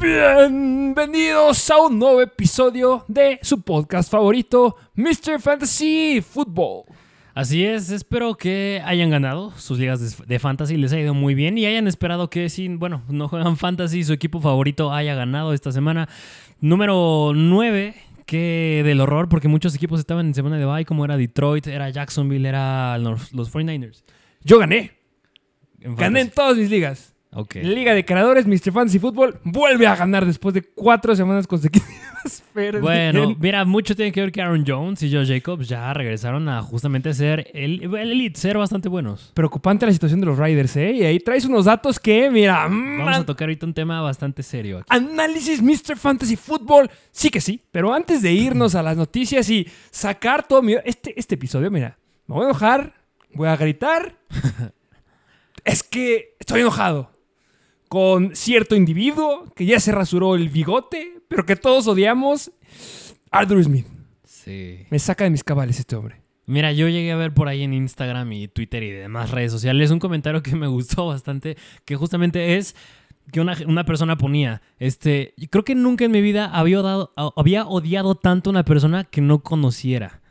Bienvenidos a un nuevo episodio de su podcast favorito, Mr. Fantasy Football. Así es, espero que hayan ganado sus ligas de, fantasy, les ha ido muy bien y hayan esperado que si, bueno, no juegan fantasy, su equipo favorito haya ganado esta semana. Número 9, que del horror, porque muchos equipos estaban en semana de bye, como era Detroit, era Jacksonville, era los, los 49ers. Yo gané, En gané en todas mis ligas. Ok. Liga de Creadores, Mr. Fantasy Football, vuelve a ganar después de cuatro semanas consecutivas. Pero Bueno, mira, mucho tiene que ver que Aaron Jones y Joe Jacobs ya regresaron a justamente ser el, el elite, ser bastante buenos. preocupante la situación de los Riders, ¿eh? Y ahí traes unos datos que, mira, mm, Vamos a tocar ahorita un tema bastante serio aquí. Análisis Mr. Fantasy Football. Sí que sí. Pero antes de irnos a las noticias y sacar todo mi... Este, este episodio, mira, me voy a enojar, voy a gritar. es que estoy enojado con cierto individuo que ya se rasuró el bigote, pero que todos odiamos. Arthur Smith. Sí. Me saca de mis cabales este hombre. Mira, yo llegué a ver por ahí en Instagram y Twitter y demás redes sociales un comentario que me gustó bastante, que justamente es que una, una persona ponía, este, creo que nunca en mi vida había, dado- había odiado tanto a una persona que no conociera.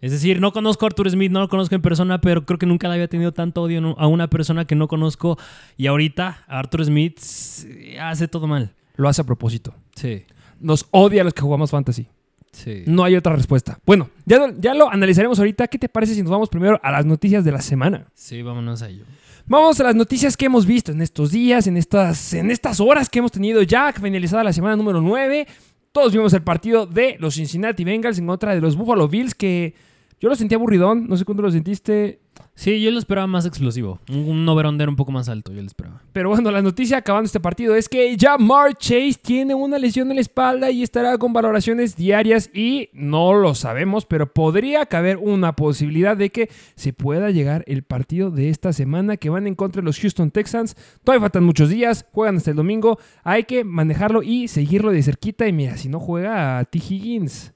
Es decir, no conozco a Arthur Smith, no lo conozco en persona, pero creo que nunca le había tenido tanto odio a una persona que no conozco y ahorita Arthur Smith s- hace todo mal. Lo hace a propósito. Sí, Nos odia a los que jugamos fantasy. sí. No hay otra respuesta. Bueno, ya, ya lo analizaremos ahorita. ¿Qué te parece si nos vamos primero a las noticias de la semana? Sí, vámonos a ello. Vamos a las noticias que hemos visto en estos días, en estas, en estas horas que hemos tenido ya, finalizada la semana número 9. Todos vimos el partido de los Cincinnati Bengals en contra de los Buffalo Bills, que yo lo sentí aburridón. No sé cuándo lo sentiste. Sí, yo lo esperaba más explosivo. Un, un over-under un poco más alto, yo lo esperaba. Pero bueno, la noticia acabando este partido es que Jamar Chase tiene una lesión en la espalda y estará con valoraciones diarias y no lo sabemos, pero podría caber una posibilidad de que se pueda llegar el partido de esta semana que van en contra de los Houston Texans. Todavía faltan muchos días, juegan hasta el domingo, hay que manejarlo y seguirlo de cerquita y mira, si no juega a T. Higgins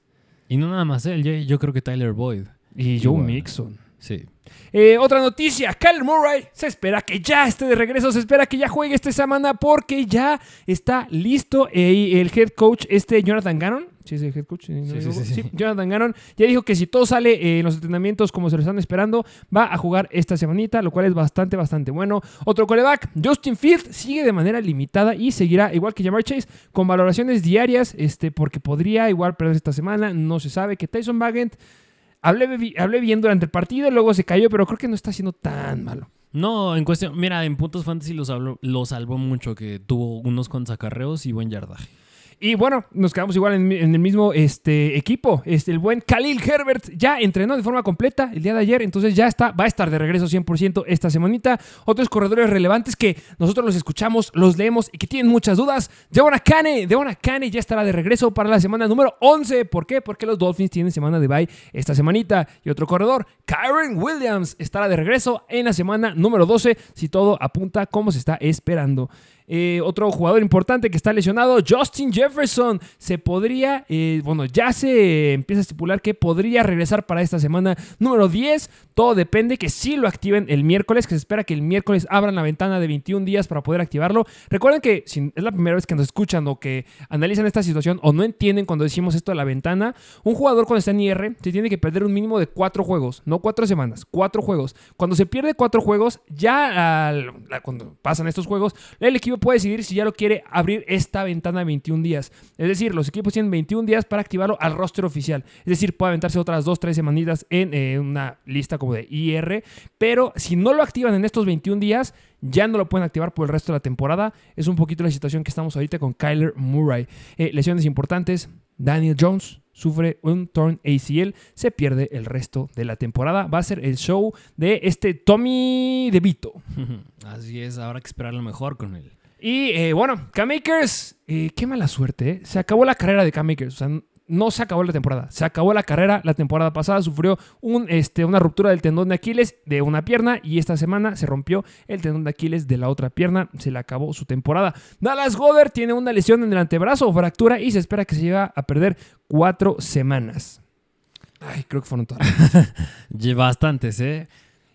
Y no nada más él, yo, yo creo que Tyler Boyd. y Joe. Mixon. Sí. Eh, otra noticia, Kyler Murray se espera que ya esté de regreso, se espera que ya juegue esta semana porque ya está listo eh, el head coach, este Jonathan Gannon. ¿Sí es el head coach? ¿No Sí, me sí, equivoco? sí, sí. Jonathan Gannon ya dijo que si todo sale eh, en los entrenamientos como se lo están esperando, va a jugar esta semanita, lo cual es bastante, bastante bueno. Otro coreback, Justin Field, sigue de manera limitada y seguirá, igual que Jamar Chase, con valoraciones diarias, este, porque podría igual perder esta semana, no se sabe que Tyson Bagent Hablé, bi- hablé bien durante el partido, luego se cayó, pero creo que no está siendo tan malo. No, en cuestión, mira, en puntos fantasy lo salvó, lo salvó mucho, que tuvo unos cuantos acarreos y buen yardaje. Y bueno, nos quedamos igual en, el mismo este, equipo. Este, el buen Khalil Herbert ya entrenó de forma completa el día de ayer, entonces ya está, va a estar de regreso 100% esta semanita. Otros corredores relevantes que nosotros los escuchamos, los leemos y que tienen muchas dudas. Devon Akane, Devon Akane ya estará de regreso para la semana número 11. ¿Por qué? Porque los Dolphins tienen semana de bye esta semanita. Y otro corredor, Kyron Williams, estará de regreso en la semana número 12 si todo apunta como se está esperando. Eh, otro jugador importante que está lesionado, Justin Jefferson, se podría, eh, bueno, ya se empieza a estipular que podría regresar para esta semana número 10. Todo depende que sí lo activen el miércoles, que se espera que el miércoles abran la ventana de 21 días para poder activarlo. Recuerden que si es la primera vez que nos escuchan o que analizan esta situación o no entienden cuando decimos esto de la ventana, un jugador cuando está en IR se tiene que perder un mínimo de cuatro juegos, no cuatro semanas, cuatro juegos. Cuando se pierde cuatro juegos, ya al- cuando pasan estos juegos, el equipo puede decidir si ya lo quiere abrir esta ventana de 21 días. Es decir, los equipos tienen 21 días para activarlo al roster oficial. Es decir, puede aventarse otras 2, 3 semanitas en eh, una lista como de IR. Pero si no lo activan en estos 21 días, ya no lo pueden activar por el resto de la temporada. Es un poquito la situación que estamos ahorita con Kyler Murray. Eh, lesiones importantes. Daniel Jones sufre un torn ACL, se pierde el resto de la temporada. Va a ser el show de este Tommy DeVito. Así es, habrá que esperar lo mejor con él. Y eh, bueno, K-Makers, eh, qué mala suerte. ¿eh? Se acabó la carrera de K-Makers. O sea, no se acabó la temporada. Se acabó la carrera. La temporada pasada sufrió un, este, una ruptura del tendón de Aquiles de una pierna y esta semana se rompió el tendón de Aquiles de la otra pierna. Se le acabó su temporada. Dallas Goddard tiene una lesión en el antebrazo o fractura y se espera que se llegue a perder cuatro semanas. Ay, creo que fueron todas. Bastantes, ¿eh?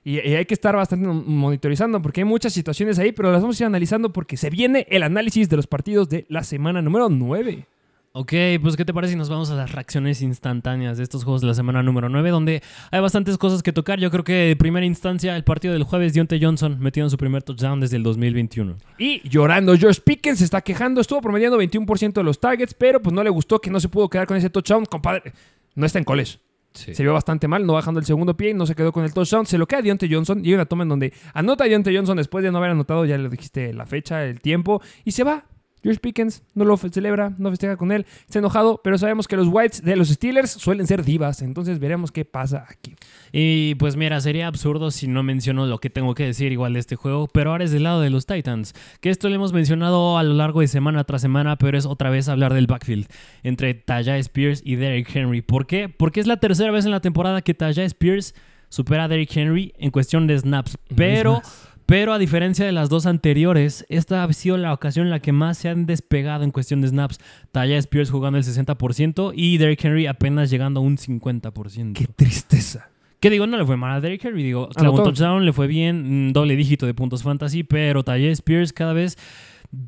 Y, y hay que estar bastante monitorizando porque hay muchas situaciones ahí, pero las vamos a ir analizando porque se viene el análisis de los partidos de la semana número 9. Ok, pues ¿qué te parece si nos vamos a las reacciones instantáneas de estos juegos de la semana número 9, donde hay bastantes cosas que tocar? Yo creo que de primera instancia el partido del jueves, Dionte Johnson metió en su primer touchdown desde el 2021. Y llorando, George Pickens se está quejando, estuvo promediando 21% de los targets, pero pues no le gustó que no se pudo quedar con ese touchdown, compadre. No está en college. Se vio bastante mal, no bajando el segundo pie, no se quedó con el touchdown. Se lo queda Dionte Johnson y hay una toma en donde anota Dionte Johnson después de no haber anotado, ya le dijiste la fecha, el tiempo, y se va. George Pickens no lo celebra, no festeja con él, está enojado, pero sabemos que los Whites de los Steelers suelen ser divas, entonces veremos qué pasa aquí. Y pues mira, sería absurdo si no menciono lo que tengo que decir igual de este juego, pero ahora es del lado de los Titans, que esto lo hemos mencionado a lo largo de semana tras semana, pero es otra vez hablar del backfield entre Tajay Spears y Derrick Henry. ¿Por qué? Porque es la tercera vez en la temporada que Tajay Spears supera a Derrick Henry en cuestión de snaps, pero... Pero a diferencia de las dos anteriores, esta ha sido la ocasión en la que más se han despegado en cuestión de snaps. Taya Spears jugando el 60% y Derrick Henry apenas llegando a un 50%. ¡Qué tristeza! Que digo, no le fue mal a Derrick Henry. Digo, clavó un touchdown, le fue bien, doble dígito de puntos fantasy, pero Taya Spears cada vez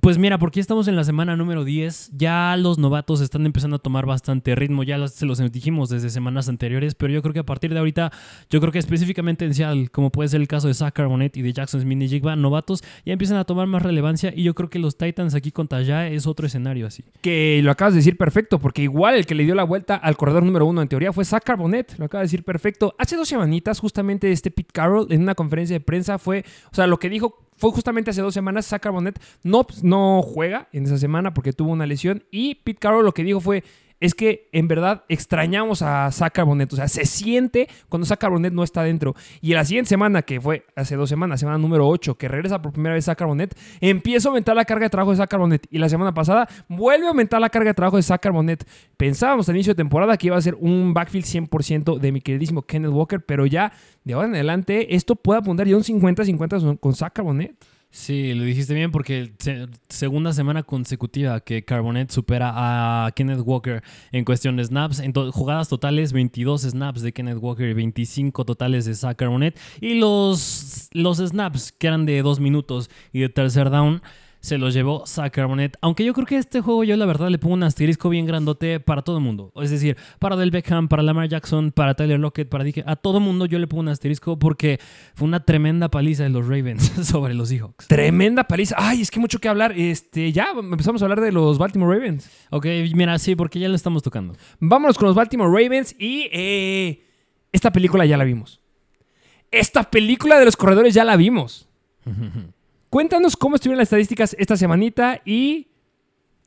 pues mira, porque estamos en la semana número 10, ya los novatos están empezando a tomar bastante ritmo, ya se los dijimos desde semanas anteriores, pero yo creo que a partir de ahorita, yo creo que específicamente en Seattle, como puede ser el caso de Zach Carbonet y de Jackson Smith y Jigba, novatos ya empiezan a tomar más relevancia y yo creo que los Titans aquí con Taya es otro escenario así. Que lo acabas de decir perfecto, porque igual el que le dio la vuelta al corredor número uno en teoría fue Zach Carbonet, lo acaba de decir perfecto. Hace dos semanitas justamente este Pete Carroll en una conferencia de prensa fue, o sea, lo que dijo fue justamente hace dos semanas. Zach Carbonet no, no juega en esa semana porque tuvo una lesión. Y Pete Carroll lo que dijo fue: es que en verdad extrañamos a Zach. O sea, se siente cuando Zach no está dentro. Y la siguiente semana, que fue hace dos semanas, semana número 8, que regresa por primera vez Zach empieza a aumentar la carga de trabajo de Zach Carbonet. Y la semana pasada vuelve a aumentar la carga de trabajo de Zach. Pensábamos al inicio de temporada que iba a ser un backfield 100% de mi queridísimo Kenneth Walker, pero ya de ahora en adelante esto puede apuntar ya un 50-50 con Zach Carbonet. Sí, lo dijiste bien porque segunda semana consecutiva que Carbonet supera a Kenneth Walker en cuestión de snaps. En jugadas totales, 22 snaps de Kenneth Walker y 25 totales de Zach Carbonet. Y los, los snaps que eran de dos minutos y de tercer down se lo llevó Carbonet. Aunque yo creo que este juego yo la verdad le pongo un asterisco bien grandote para todo el mundo. Es decir, para Del Beckham, para Lamar Jackson, para Tyler Lockett, para Dike. A todo el mundo yo le pongo un asterisco porque fue una tremenda paliza de los Ravens sobre los Seahawks. Tremenda paliza. Ay, es que mucho que hablar. Este, ya empezamos a hablar de los Baltimore Ravens. Ok, mira, sí, porque ya lo estamos tocando. Vámonos con los Baltimore Ravens y eh, esta película ya la vimos. Esta película de los corredores ya la vimos. Cuéntanos cómo estuvieron las estadísticas esta semanita y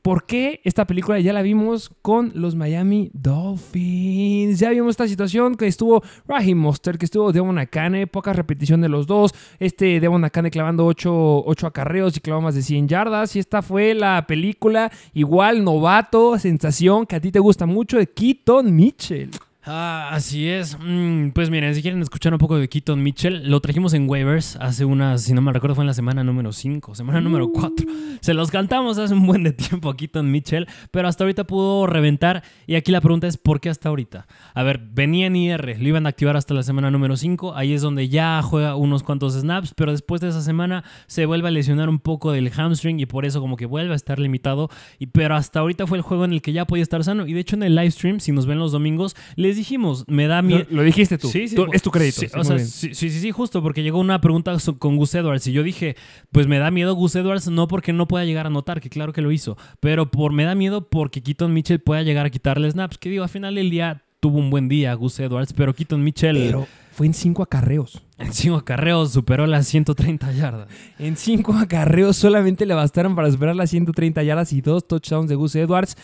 por qué esta película ya la vimos con los Miami Dolphins. Ya vimos esta situación que estuvo Raheem Monster, que estuvo Devon Akane, poca repetición de los dos. Este Devon Akane clavando 8, 8 acarreos y clavó más de 100 yardas. Y esta fue la película igual novato, sensación que a ti te gusta mucho de Keaton Mitchell. Ah, así es. Mm, pues miren, si quieren escuchar un poco de Keaton Mitchell, lo trajimos en waivers hace unas, si no me recuerdo, fue en la semana número 5, semana número 4. Uh. Se los cantamos hace un buen de tiempo a Keaton Mitchell, pero hasta ahorita pudo reventar. Y aquí la pregunta es, ¿por qué hasta ahorita? A ver, venía en IR, lo iban a activar hasta la semana número 5. Ahí es donde ya juega unos cuantos snaps, pero después de esa semana se vuelve a lesionar un poco del hamstring y por eso como que vuelve a estar limitado. Y, pero hasta ahorita fue el juego en el que ya podía estar sano. Y de hecho en el live stream, si nos ven los domingos, dijimos, me da miedo. Lo, dijiste tú. Sí, sí. es tu crédito. Sí, sí, sí, justo, porque llegó una pregunta con Gus Edwards y yo dije, pues me da miedo Gus Edwards no porque no pueda llegar a notar, que claro que lo hizo, pero por me da miedo porque Keaton Mitchell pueda llegar a quitarle snaps, que digo, al final del día tuvo un buen día Gus Edwards, pero Keaton Mitchell... Pero fue en cinco acarreos. En cinco acarreos superó las 130 yardas. En cinco acarreos solamente le bastaron para superar las 130 yardas y dos touchdowns de Gus Edwards.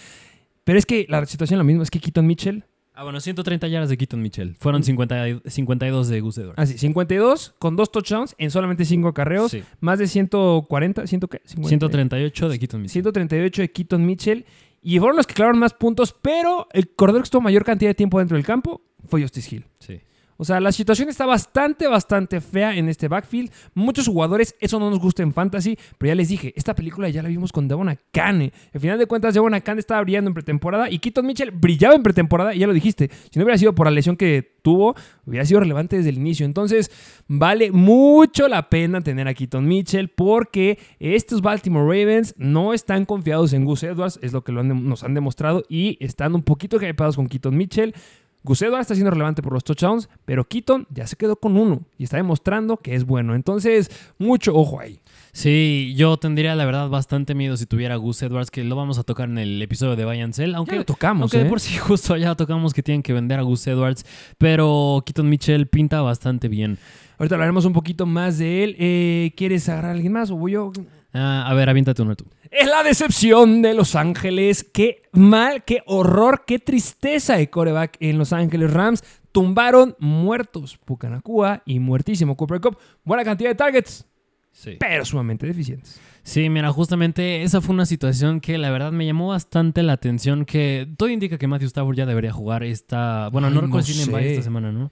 Pero es que la situación es la misma, es que Keaton Mitchell Ah, bueno, 130 yardas de Keaton Mitchell. Fueron 50, 52 de Gus Edwards. Ah, sí, 52 con dos touchdowns en solamente 5 acarreos. Más de 140, ¿100 qué? 138 de Keaton Mitchell. 138 de Keaton Mitchell. y fueron los que clavaron más puntos, pero el corredor que estuvo mayor cantidad de tiempo dentro del campo fue Justice Hill. Sí. O sea, la situación está bastante, bastante fea en este backfield. Muchos jugadores, eso no nos gusta en fantasy, pero ya les dije, esta película ya la vimos con Devon Akane. Al final de cuentas, Devon Akane estaba brillando en pretemporada y Keaton Mitchell brillaba en pretemporada, y ya lo dijiste. Si no hubiera sido por la lesión que tuvo, hubiera sido relevante desde el inicio. Entonces, vale mucho la pena tener a Keaton Mitchell porque estos Baltimore Ravens no están confiados en Gus Edwards, es lo que nos han demostrado, y están un poquito hypeados con Keaton Mitchell. Gus Edwards está siendo relevante por los touchdowns, pero Keaton ya se quedó con uno y está demostrando que es bueno. Entonces, mucho ojo ahí. Sí, yo tendría la verdad bastante miedo si tuviera Gus Edwards, que lo vamos a tocar en el episodio de Buy and Sell, aunque Ya lo tocamos, Aunque ¿eh? de por sí justo ya tocamos que tienen que vender a Gus Edwards, pero Keaton Mitchell pinta bastante bien. Ahorita hablaremos un poquito más de él. Eh, ¿Quieres agarrar a alguien más o voy yo? Ah, a ver, aviéntate uno tú. Es la decepción de Los Ángeles. Qué mal, qué horror, qué tristeza de coreback en Los Ángeles Rams. Tumbaron muertos Pucanacua y muertísimo Cooper Cup. Buena cantidad de targets, Sí. pero sumamente deficientes. Sí, mira, justamente esa fue una situación que la verdad me llamó bastante la atención, que todo indica que Matthew Stafford ya debería jugar esta... Bueno, Ay, no recuerdo si esta semana, ¿no?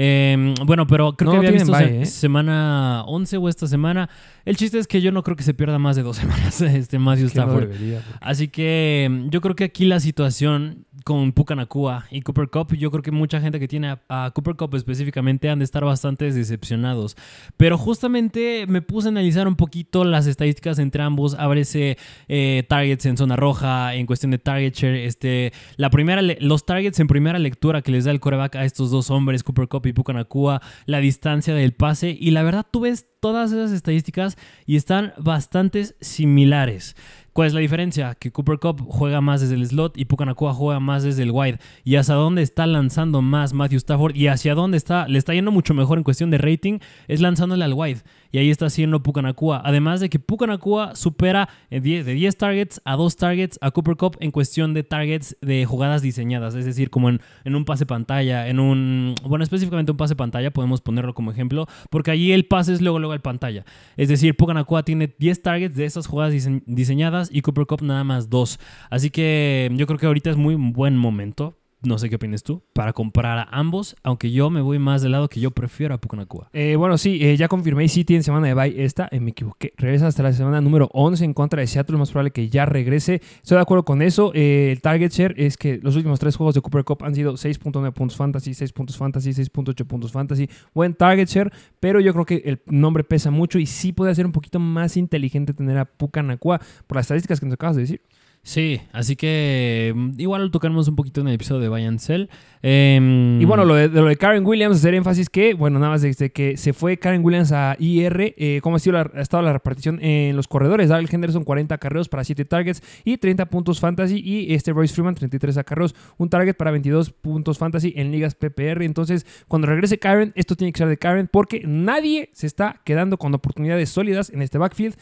Eh, bueno, pero creo No, que había visto bye, se- ¿eh? semana 11 o esta semana. El chiste es que yo no creo que se pierda más de dos semanas este Matthew no Stafford. debería, porque- Así que yo creo que aquí la situación con Pucanacua y Cooper Cup, yo creo que mucha gente que tiene a, a Cooper Cup específicamente han de estar bastante decepcionados. Pero justamente me puse a analizar un poquito las estadísticas entre ambos. Ábrese eh, targets en zona roja, en cuestión de target share. Este, la primera, los targets en primera lectura que les da el coreback a estos dos hombres, Cooper Cup y Pucanacua, la distancia del pase. Y la verdad, tú ves todas esas estadísticas y están bastante similares. ¿Cuál es la diferencia? Que Cooper Cup juega más desde el slot y Pucanacua juega más desde el wide. ¿Y hacia dónde está lanzando más Matthew Stafford? Y hacia dónde está, le está yendo mucho mejor en cuestión de rating, es lanzándole al wide. Y ahí está haciendo Pucanacua. Además de que Pucanacua supera 10 de 10 targets a 2 targets a Cooper Cup en cuestión de targets de jugadas diseñadas. Es decir, como en, un pase pantalla, en un... Bueno, específicamente un pase pantalla, podemos ponerlo como ejemplo, porque allí el pase es luego, luego al pantalla. Es decir, Pucanacua tiene 10 targets de esas jugadas dise- diseñadas y Cooper Cup nada más 2. Así que yo creo que ahorita es muy buen momento. No sé qué opinas tú, para comprar a ambos, aunque yo me voy más del lado que yo prefiero a Pucanacua. Eh, bueno, sí, eh, ya confirmé. Sí, tiene semana de bye esta. eh, me equivoqué. Regresa hasta la semana número 11 en contra de Seattle. Más probable que ya regrese. Estoy de acuerdo con eso. Eh, el target share es que los últimos tres juegos de Cooper Cup han sido 6.9 puntos fantasy, 6 puntos fantasy, 6.8 puntos fantasy. Buen target share, pero yo creo que el nombre pesa mucho y sí puede ser un poquito más inteligente tener a Pucanacua por las estadísticas que nos acabas de decir. Sí, así que mm, igual lo tocamos un poquito en el episodio de Buy and Sell. Em, Y bueno, lo de, de lo de Karen Williams, hacer énfasis que, bueno, nada más desde que se fue Karen Williams a IR, eh, cómo ha, sido la- ha estado la repartición en los corredores. Daryl Henderson, 40 acarreos para 7 targets y 30 puntos fantasy. Y este Royce Freeman, 33 acarreos, un target para 22 puntos fantasy en ligas PPR. Entonces, cuando regrese Karen, esto tiene que ser de Karen porque nadie se está quedando con oportunidades sólidas en este backfield.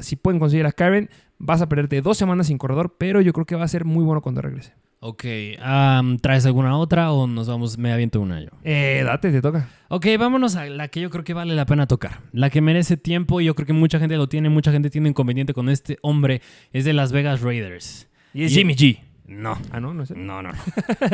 Si pueden conseguir a Karen, vas a perderte dos semanas sin corredor, pero yo creo que va a ser muy bueno cuando regrese. Ok, ¿traes alguna otra o nos vamos, me aviento una yo? Eh, date, te toca. Ok, vámonos a la que yo creo que vale la pena tocar. La que merece tiempo y yo creo que mucha gente lo tiene, mucha gente tiene inconveniente con este hombre. Es de Las Vegas Raiders. Y es Y- Jimmy G. No, Ah, no, no es él. no, no. no.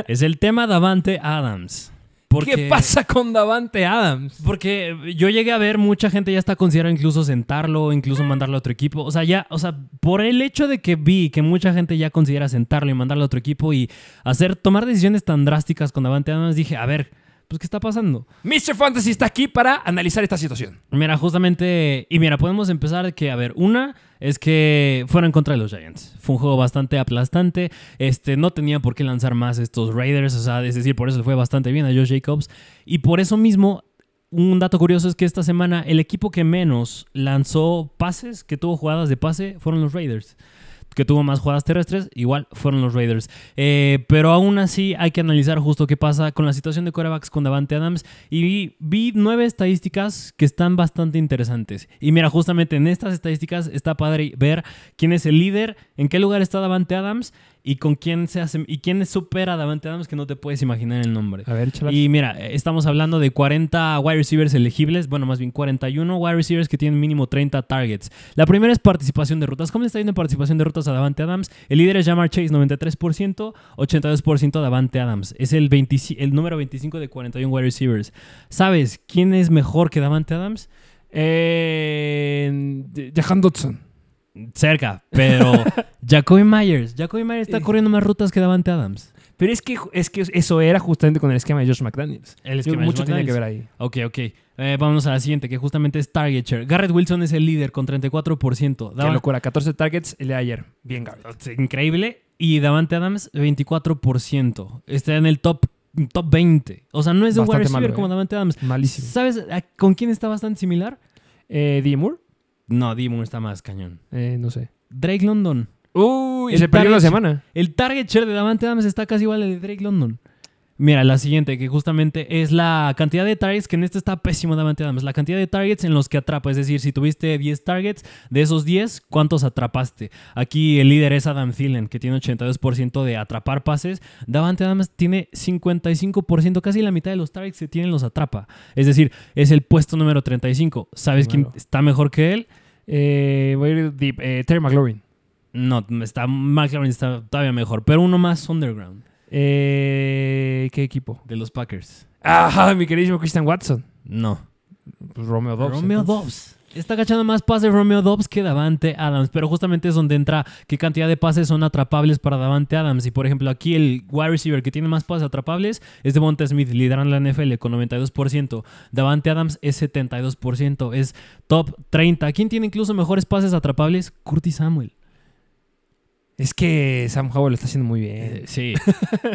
es el tema Davante Adams. Porque- ¿Qué pasa con Davante Adams? Porque yo llegué a ver mucha gente ya está considerando incluso sentarlo, incluso mandarlo a otro equipo. O sea, ya, o sea, por el hecho de que vi que mucha gente ya considera sentarlo y mandarlo a otro equipo y hacer, tomar decisiones tan drásticas con Davante Adams, dije, a ver, pues, ¿qué está pasando? Mr. Fantasy está aquí para analizar esta situación. Mira, justamente, y mira, podemos empezar que, a ver, una es que fueron contra los Giants. Fue un juego bastante aplastante. Este, no tenía por qué lanzar más estos Raiders, o sea, es decir, por eso le fue bastante bien a Josh Jacobs. Y por eso mismo, un dato curioso es que esta semana el equipo que menos lanzó pases, que tuvo jugadas de pase, fueron los Raiders que tuvo más jugadas terrestres, igual fueron los Raiders. Eh, pero aún así hay que analizar justo qué pasa con la situación de quarterbacks con Davante Adams. Y vi nueve estadísticas que están bastante interesantes. Y mira, justamente en estas estadísticas está padre ver quién es el líder, en qué lugar está Davante Adams y con quién se hace y quién supera a Davante Adams que no te puedes imaginar el nombre. A ver, échala. Y mira, estamos hablando de 40 wide receivers elegibles, bueno, más bien 41 wide receivers que tienen mínimo 30 targets. La primera es participación de rutas. ¿Cómo le está yendo en participación de rutas a Davante Adams? El líder es Jamar Chase, 93%, 82% Davante Adams. Es el, 20 el número 25 de 41 wide receivers. ¿Sabes quién es mejor que Davante Adams? Eh, Jahan Dodson. Cerca, pero Jacoby Myers. Jacoby Myers está corriendo más rutas que Davante Adams. Pero es que, es que eso era justamente con el esquema de Josh McDaniels. El esquema de Mucho Josh tiene que ver ahí. Ok, ok. Eh, vamos a la siguiente, que justamente es Target Share. Garrett Wilson es el líder con 34%. Qué Dava- locura. 14 targets el de ayer. Bien, Garrett. Increíble. Y Davante Adams, 24%. Está en el top, top 20. O sea, no es de un wide receiver malo, como eh. Davante Adams. Malísimo. ¿Sabes a- con quién está bastante similar? Eh, DJ Moore. No, Dimon está más cañón. Eh, no sé. Drake London. Uy, El se perdió la semana. El target share de Davante Adams está casi igual al de Drake London. Mira, la siguiente, que justamente es la cantidad de targets, que en este está pésimo Davante Adams. La cantidad de targets en los que atrapa. Es decir, si tuviste 10 targets, de esos 10, ¿cuántos atrapaste? Aquí el líder es Adam Thielen, que tiene 82% de atrapar pases. Davante Adams tiene 55%, casi la mitad de los targets que tienen los atrapa. Es decir, es el puesto número 35. ¿Sabes quién está mejor que él? Eh, voy a ir deep. Eh, Terry McLaurin. No, está, McLaren está todavía mejor, pero uno más underground, Eh, ¿Qué equipo? de los Packers. Ah, mi queridísimo Christian Watson. No. Pues Romeo Dobbs. Romeo entonces. Dobbs. Está agachando más pases Romeo Dobbs que Davante Adams, pero justamente es donde entra qué cantidad de pases son atrapables para Davante Adams. Y por ejemplo, aquí el wide receiver que tiene más pases atrapables es Devonta Smith, liderando la NFL con 92%. Davante Adams es 72%, es top 30. ¿Quién tiene incluso mejores pases atrapables? Curtis Samuel. Es que Sam Howell lo está haciendo muy bien. Eh, sí.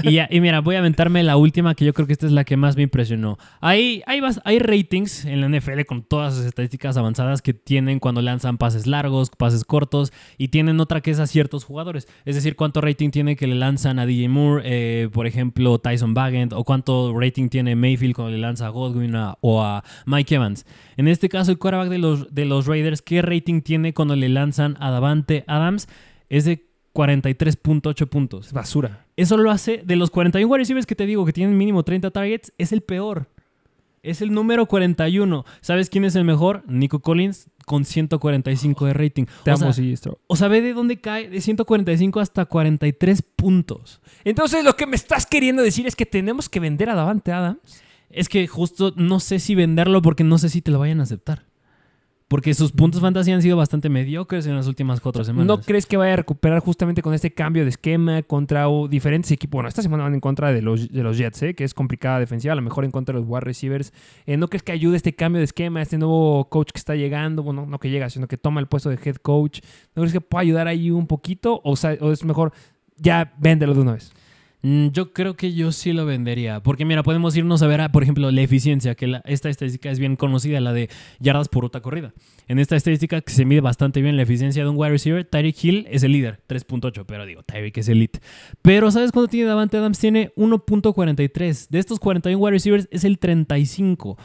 y, mira, voy a aventarme la última, que yo creo que esta es la que más me impresionó. Hay, hay, ratings en la NFL con todas las estadísticas avanzadas que tienen cuando lanzan pases largos, pases cortos, y tienen otra que es a ciertos jugadores. Es decir, cuánto rating tiene que le lanzan a DJ Moore, eh, por ejemplo, Tyson Bagent, o cuánto rating tiene Mayfield cuando le lanza a Godwin o a Mike Evans. En este caso, el quarterback de los, de los Raiders, ¿qué rating tiene cuando le lanzan a Davante Adams? Es de 43.8 puntos. Basura. Eso lo hace de los 41 wide receivers que te digo que tienen mínimo 30 targets, es el peor. Es el número 41. ¿Sabes quién es el mejor? Nico Collins con 145 de rating. Te o, amo, sea, sí, esto. o sea, ve de dónde cae de 145 hasta 43 puntos. Entonces, lo que me estás queriendo decir es que tenemos que vender a Davante Adams. Es que justo no sé si venderlo porque no sé si te lo vayan a aceptar. Porque sus puntos fantasy han sido bastante mediocres en las últimas cuatro semanas. ¿No crees que vaya a recuperar justamente con este cambio de esquema contra diferentes equipos? Bueno, esta semana van en contra de los, de los Jets, ¿eh? que es complicada defensiva, a lo mejor en contra de los wide receivers. Eh, ¿No crees que ayude este cambio de esquema, este nuevo coach que está llegando? Bueno, no que llega, sino que toma el puesto de head coach. ¿No crees que pueda ayudar ahí un poquito? ¿O, o es mejor ya véndelo de una vez? Mm, Yo creo que yo sí lo vendería. Porque mira, podemos irnos a ver, a, por ejemplo, la eficiencia, que la- esta estadística es bien conocida, la de yardas por ruta corrida. En esta estadística que se mide bastante bien la eficiencia de un wide receiver, Tyreek Hill es el líder, 3.8, pero digo, Tyreek es elite. Pero ¿sabes cuánto tiene Davante Adams? Tiene 1.43. De estos 41 wide receivers es el 35.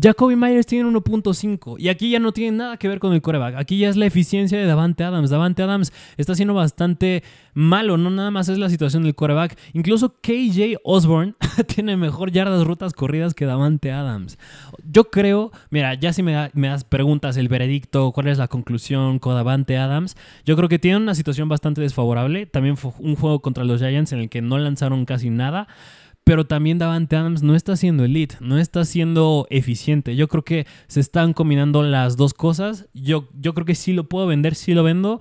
Jacoby Myers tiene 1.5 y aquí ya no tiene nada que ver con el coreback. Aquí ya es la eficiencia de Davante Adams. Davante Adams está siendo bastante malo, no nada más es la situación del coreback. Incluso KJ Osborne tiene mejor yardas rutas corridas que Davante Adams. Yo creo, mira, ya si me, da- me das preguntas, el veredicto, cuál es la conclusión con Davante Adams, yo creo que tiene una situación bastante desfavorable. También fue un juego contra los Giants en el que no lanzaron casi nada. Pero también Davante Adams no está siendo elite, no está siendo eficiente. Yo creo que se están combinando las dos cosas. Yo, yo creo que sí lo puedo vender, sí lo vendo.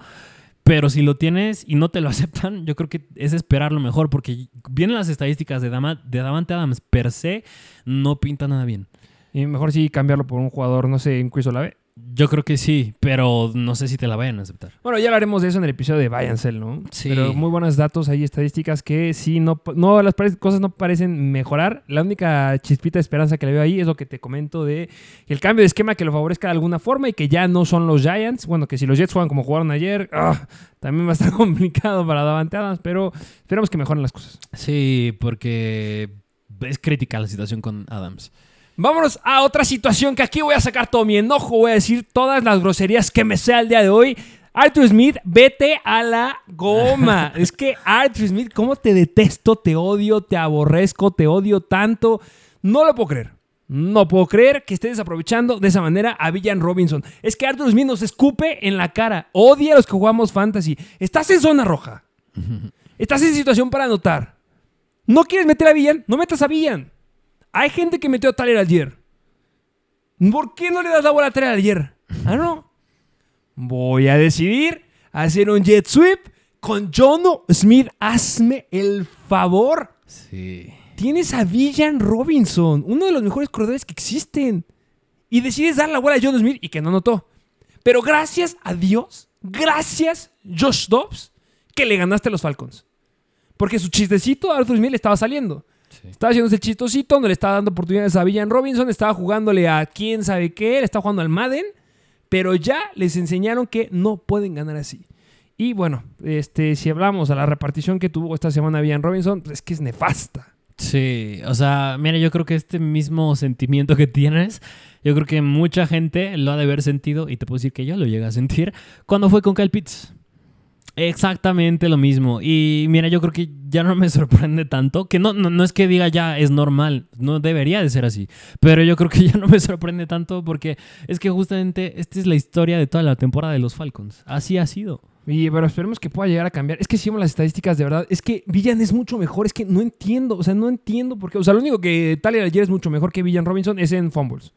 Pero si lo tienes y no te lo aceptan, yo creo que es esperarlo mejor. Porque vienen las estadísticas de, Dama- de Davante Adams per se, no pinta nada bien. Y mejor sí cambiarlo por un jugador, no sé, en Chris Olave. Yo creo que sí, pero no sé si te la vayan a aceptar. Bueno, ya hablaremos de eso en el episodio de Vayancel, ¿no? Sí. Pero muy buenos datos, hay estadísticas que sí, no, no las cosas no parecen mejorar. La única chispita de esperanza que le veo ahí es lo que te comento de el cambio de esquema que lo favorezca de alguna forma y que ya no son los Giants. Bueno, que si los Jets juegan como jugaron ayer, ah, también va a estar complicado para Davante Adams, pero esperamos que mejoren las cosas. Sí, porque es crítica la situación con Adams. Vámonos a otra situación que aquí voy a sacar todo mi enojo, voy a decir todas las groserías que me sea el día de hoy. Arthur Smith, vete a la goma. es que Arthur Smith, ¿cómo te detesto, te odio, te aborrezco, te odio tanto? No lo puedo creer. No puedo creer que estés desaprovechando de esa manera a Villan Robinson. Es que Arthur Smith nos escupe en la cara. Odia a los que jugamos fantasy. Estás en zona roja. Estás en situación para anotar. ¿No quieres meter a Villan? No metas a Villan. Hay gente que metió a Tyler ayer. ¿Por qué no le das la bola a Tyler ayer? Ah, no. Voy a decidir hacer un jet sweep con Jono Smith. Hazme el favor. Sí. Tienes a Villan Robinson, uno de los mejores corredores que existen. Y decides dar la bola a John Smith y que no notó. Pero gracias a Dios, gracias Josh Dobbs, que le ganaste a los Falcons. Porque su chistecito a Arthur Smith le estaba saliendo. Estaba haciendo ese chistosito, no le estaba dando oportunidades a Villan Robinson, estaba jugándole a quién sabe qué, le estaba jugando al Madden, pero ya les enseñaron que no pueden ganar así. Y bueno, este, si hablamos a la repartición que tuvo esta semana Villan Robinson, pues es que es nefasta. Sí, o sea, mira, yo creo que este mismo sentimiento que tienes, yo creo que mucha gente lo ha de haber sentido, y te puedo decir que yo lo llegué a sentir, cuando fue con Kyle Pitts. Exactamente lo mismo. Y mira, yo creo que ya no me sorprende tanto, que no, no, no, es que diga ya es normal, no debería de ser así, pero yo creo que ya no me sorprende tanto porque es que justamente esta es la historia de toda la temporada de los Falcons. Así ha sido. Y, pero esperemos que pueda llegar a cambiar. Es que si vemos las estadísticas de verdad, es que Villan es mucho mejor. Es que no entiendo, o sea, no entiendo por qué. O sea, lo único que Talia ayer es mucho mejor que Villan Robinson es en fumbles.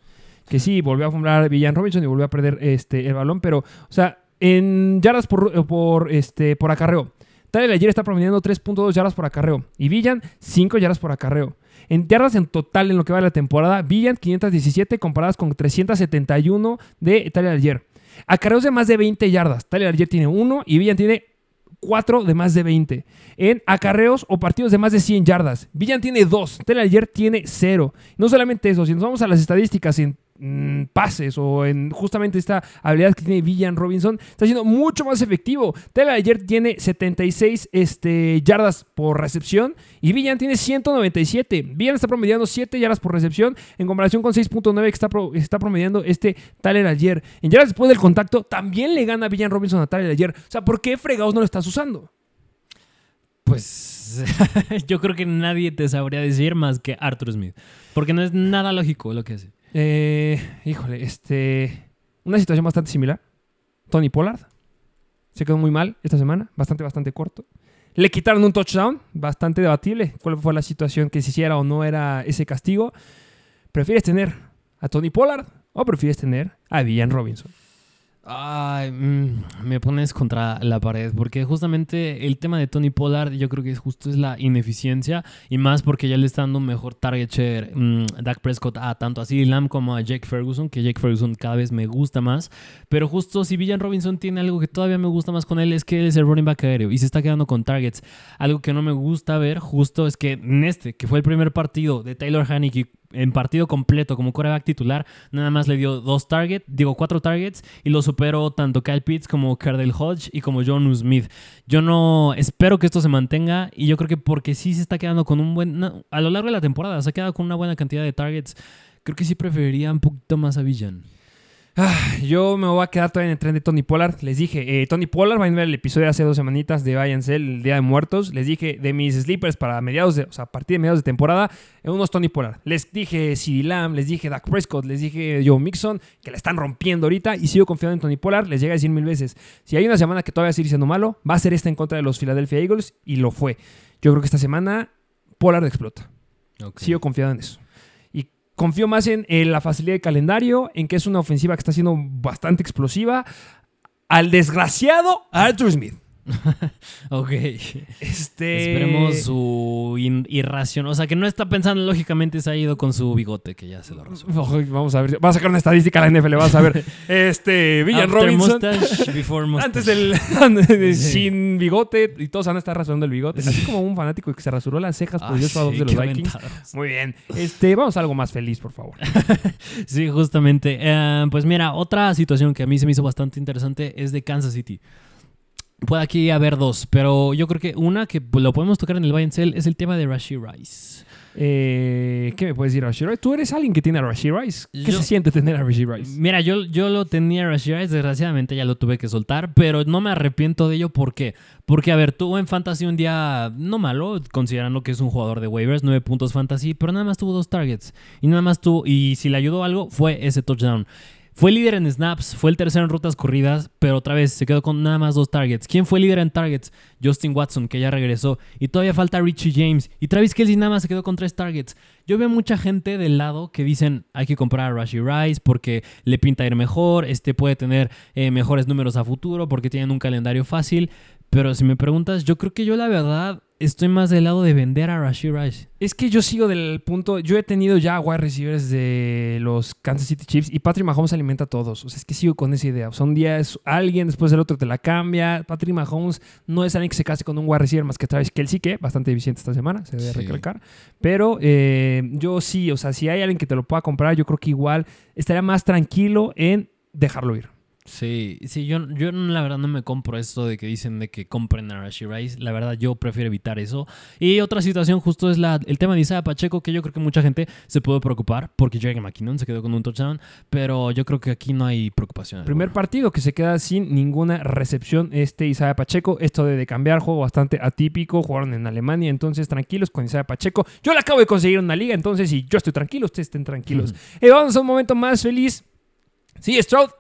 Que sí, volvió a fumblar Villan Robinson y volvió a perder este, el balón, pero, o sea, en yardas por, por, este, por acarreo. Tyler ayer está promediando 3.2 yardas por acarreo y Villan 5 yardas por acarreo. En yardas en total en lo que va de la temporada, Villan 517 comparadas con 371 de Tyler ayer. Acarreos de más de 20 yardas. Tyler ayer tiene 1 y Villan tiene 4 de más de 20. En acarreos o partidos de más de 100 yardas. Villan tiene 2. Tyler ayer tiene 0. No solamente eso, si nos vamos a las estadísticas en mm, pases o en justamente esta habilidad que tiene Villan Robinson, está siendo mucho más efectivo. Taylor ayer tiene 76 este, yardas por recepción y Villan tiene 197. Villan está promediando 7 yardas por recepción en comparación con 6.9 que está, está promediando este Tyler ayer. En yardas después del contacto también le gana Villan Robinson a Tyler ayer. O sea, ¿por qué fregados no lo estás usando? Pues yo creo que nadie te sabría decir más que Arthur Smith. Porque no es nada lógico lo que hace. Eh, híjole, este. Una situación bastante similar. Tony Pollard. Se quedó muy mal esta semana. Bastante, bastante corto. Le quitaron un touchdown. Bastante debatible. ¿Cuál fue la situación que se hiciera o no era ese castigo? ¿Prefieres tener a Tony Pollard o prefieres tener a Villan Robinson? Ay, mmm, me pones contra la pared, porque justamente el tema de Tony Pollard yo creo que justo es la ineficiencia y más porque ya le está dando mejor target share mmm, Dak Prescott a tanto a CeeDee Lamb como a Jake Ferguson, que Jake Ferguson cada vez me gusta más, pero justo si Villan Robinson tiene algo que todavía me gusta más con él es que él es el running back aéreo y se está quedando con targets. Algo que no me gusta ver justo es que en este, que fue el primer partido de Taylor Haneke en partido completo como coreback titular, nada más le dio dos targets, digo cuatro targets, y lo superó tanto Kyle Pitts como Cardell Hodge y como John Smith. Yo no espero que esto se mantenga y yo creo que porque sí se está quedando con un buen, a lo largo de la temporada se ha quedado con una buena cantidad de targets, creo que sí preferiría un poquito más a Villan. Ah, yo me voy a quedar todavía en el tren de Tony Pollard. Les dije, eh, Tony Pollard va a ver el episodio de hace dos semanitas de Váyanse, el Día de Muertos. Les dije de mis sleepers para mediados de, o sea, a partir de mediados de temporada, eh, unos Tony Pollard. Les dije CD Lamb, les dije Dak Prescott, les dije Joe Mixon, que la están rompiendo ahorita y sigo confiando en Tony Pollard. Les llega a decir mil veces, si hay una semana que todavía sigue siendo malo, va a ser esta en contra de los Philadelphia Eagles y lo fue. Yo creo que esta semana Pollard explota. Okay. Sigo confiando en eso confío más en, la facilidad de calendario, en que es una ofensiva que está siendo bastante explosiva. Al desgraciado Arthur Smith. ok. Este... Esperemos su irración. O sea, que no está pensando lógicamente, se ha ido con su bigote, que ya se lo resuelve. Vamos a ver. Va a sacar una estadística a la NFL, vas a ver. Este, Villan Robinson. Antes del, sin bigote y todos van a estar rasurando el bigote. Así como un fanático que se rasuró las cejas por Dios sí, de los Vikings. Aventados. Muy bien. Este, vamos a algo más feliz, por favor. sí, justamente. Uh, pues mira, otra situación que a mí se me hizo bastante interesante es de Kansas City. Puede aquí haber dos, pero yo creo que una que lo podemos tocar en el buy sell es el tema de Rashi Rice. Eh, ¿Qué me puedes decir a Rashid Rice? Tú eres alguien que tiene a Rashid Rice. ¿Qué Yo- se siente tener a Rashid Rice? Mira, yo, yo lo tenía a Rashid Rice, desgraciadamente ya lo tuve que soltar, pero no me arrepiento de ello. ¿Por qué? Porque, a ver, tuvo en Fantasy un día no malo, considerando que es un jugador de waivers, 9 puntos Fantasy, pero nada más tuvo dos targets. Y nada más tuvo, y si le ayudó algo, fue ese touchdown. Fue líder en snaps, fue el tercero en rutas corridas, pero otra vez se quedó con nada más dos targets. ¿Quién fue líder en targets? Justin Watson, que ya regresó. Y todavía falta Richie James. Y Travis Kelsey nada más se quedó con tres targets. Yo veo mucha gente del lado que dicen hay que comprar a Rashi Rice porque le pinta ir mejor, este puede tener eh, mejores números a futuro porque tienen un calendario fácil. Pero si me preguntas, yo creo que yo la verdad estoy más del lado de vender a Rashi Rice. Es que yo sigo del punto. Yo he tenido ya wide receivers de los Kansas City Chiefs y Patrick Mahomes alimenta a todos. O sea, es que sigo con esa idea. O sea, un día es alguien, después el otro te la cambia. Patrick Mahomes no es alguien que se case con un wide receiver más que Travis Kelsey, que bastante eficiente esta semana, se debe Sí. recalcar. Pero eh, yo sí, o sea, si hay alguien que te lo pueda comprar, yo creo que igual estaría más tranquilo en dejarlo ir. Sí, sí, yo, yo la verdad no me compro esto de que dicen de que compren a Rashi Rice. La verdad, yo prefiero evitar eso. Y otra situación justo es la, el tema de Isaiah Pacheco, que yo creo que mucha gente se puede preocupar porque Jerry McKinnon se quedó con un touchdown, pero yo creo que aquí no hay preocupación. Primer alguna. partido que se queda sin ninguna recepción este Isaiah Pacheco. Esto de cambiar, juego bastante atípico. Jugaron en Alemania, entonces tranquilos con Isaiah Pacheco. Yo le acabo de conseguir una liga, entonces si yo estoy tranquilo, ustedes estén tranquilos. Eh, vamos a un momento más feliz. Sí, Stroud,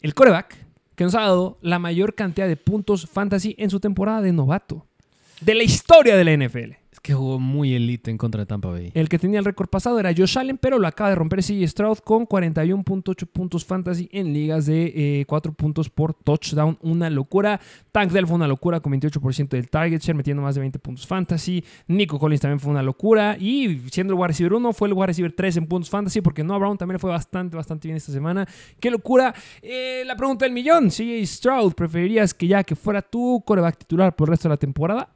el coreback que nos ha dado la mayor cantidad de puntos fantasy en su temporada de novato. De la historia de la NFL. Que jugó muy elite en contra de Tampa Bay. El que tenía el récord pasado era Josh Allen, pero lo acaba de romper CJ Stroud con 41.8 puntos fantasy en ligas de 4 puntos por touchdown. Una locura. Tank Dell fue una locura con 28% del target share, metiendo más de 20 puntos fantasy. Nico Collins también fue una locura. Y siendo el wide receiver 1, fue el wide receiver 3 en puntos fantasy, porque Noah Brown también fue bastante, bastante bien esta semana. ¡Qué locura! Eh, la pregunta del millón: CJ Stroud, ¿preferirías que ya que fuera tu coreback titular por el resto de la temporada?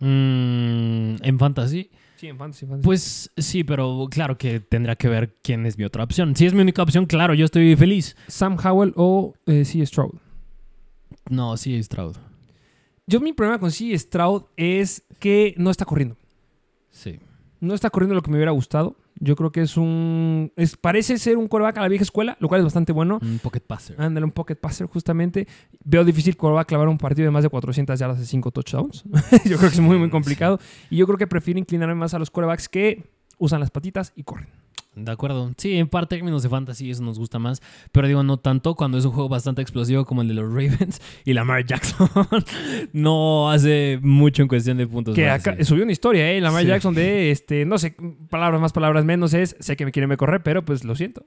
Mm, en Fantasy. Sí, en fantasy. fantasy. Pues sí, pero claro que tendrá que ver quién es mi otra opción. Si es mi única opción, claro, yo estoy feliz. Sam Howell o eh, CJ Stroud. No, sí, Stroud. Yo mi problema con CJ Stroud es que no está corriendo. Sí. No está corriendo lo que me hubiera gustado. Yo creo que es un... Es, parece ser un quarterback a la vieja escuela, lo cual es bastante bueno. Un pocket passer. Ándale, un pocket passer justamente. Veo difícil a clavar un partido de más de 400 yardas de 5 touchdowns. yo creo que es muy, muy complicado. Y yo creo que prefiero inclinarme más a los quarterbacks que usan las patitas y corren. De acuerdo. Sí, en par términos de fantasy eso nos gusta más. Pero digo, no tanto cuando es un juego bastante explosivo como el de los Ravens y Lamar Jackson. no hace mucho en cuestión de puntos. Que acá subió una historia, ¿eh? Lamar Sí. Jackson de, este, no sé, palabras más, palabras menos es, sé que me quieren ver correr, pero pues lo siento.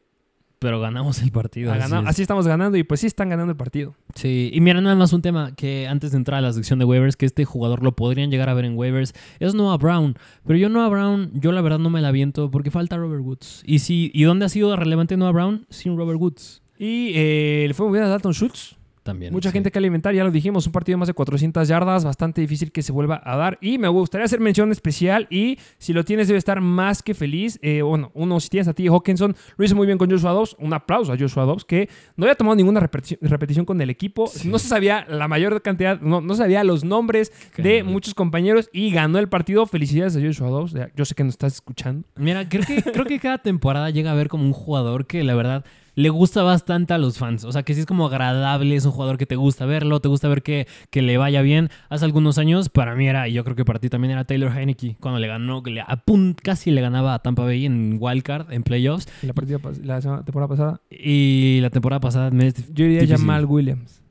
Pero ganamos el partido. Ha así ganado- es. así estamos ganando y pues sí están ganando el partido. Sí, y mira, nada más un tema que antes de entrar a la sección de waivers, que este jugador lo podrían llegar a ver en waivers, es Noah Brown. Pero yo Noah Brown, yo la verdad no me la aviento porque falta Robert Woods. ¿Y, si, ¿y dónde ha sido relevante Noah Brown? Sin Robert Woods. Y eh, le fue muy bien a Dalton Schultz. También. Mucha sí. gente que alimentar, ya lo dijimos, un partido de más de 400 yardas, bastante difícil que se vuelva a dar. Y me gustaría hacer mención especial y si lo tienes debe estar más que feliz. Eh, bueno, uno, si tienes a ti, Hawkinson, lo hizo muy bien con Joshua Dobbs. Un aplauso a Joshua Dobbs que no había tomado ninguna repeti- repetición con el equipo. Sí. No se sabía la mayor cantidad, no, no sabía los nombres de muchos compañeros y ganó el partido. Felicidades a Joshua Dobbs. Yo sé que nos estás escuchando. Mira, creo que, creo que cada temporada llega a ver como un jugador que la verdad le gusta bastante a los fans. O sea, que sí es como agradable, es un jugador que te gusta verlo, te gusta ver que, que le vaya bien. Hace algunos años, para mí era, y yo creo que para ti también era Taylor Heineke, cuando le ganó, que le, a pun- casi le ganaba a Tampa Bay en Wildcard, en playoffs. La, partida, la semana- temporada pasada, Y la temporada pasada me yo diría Difícil. Jamal Williams.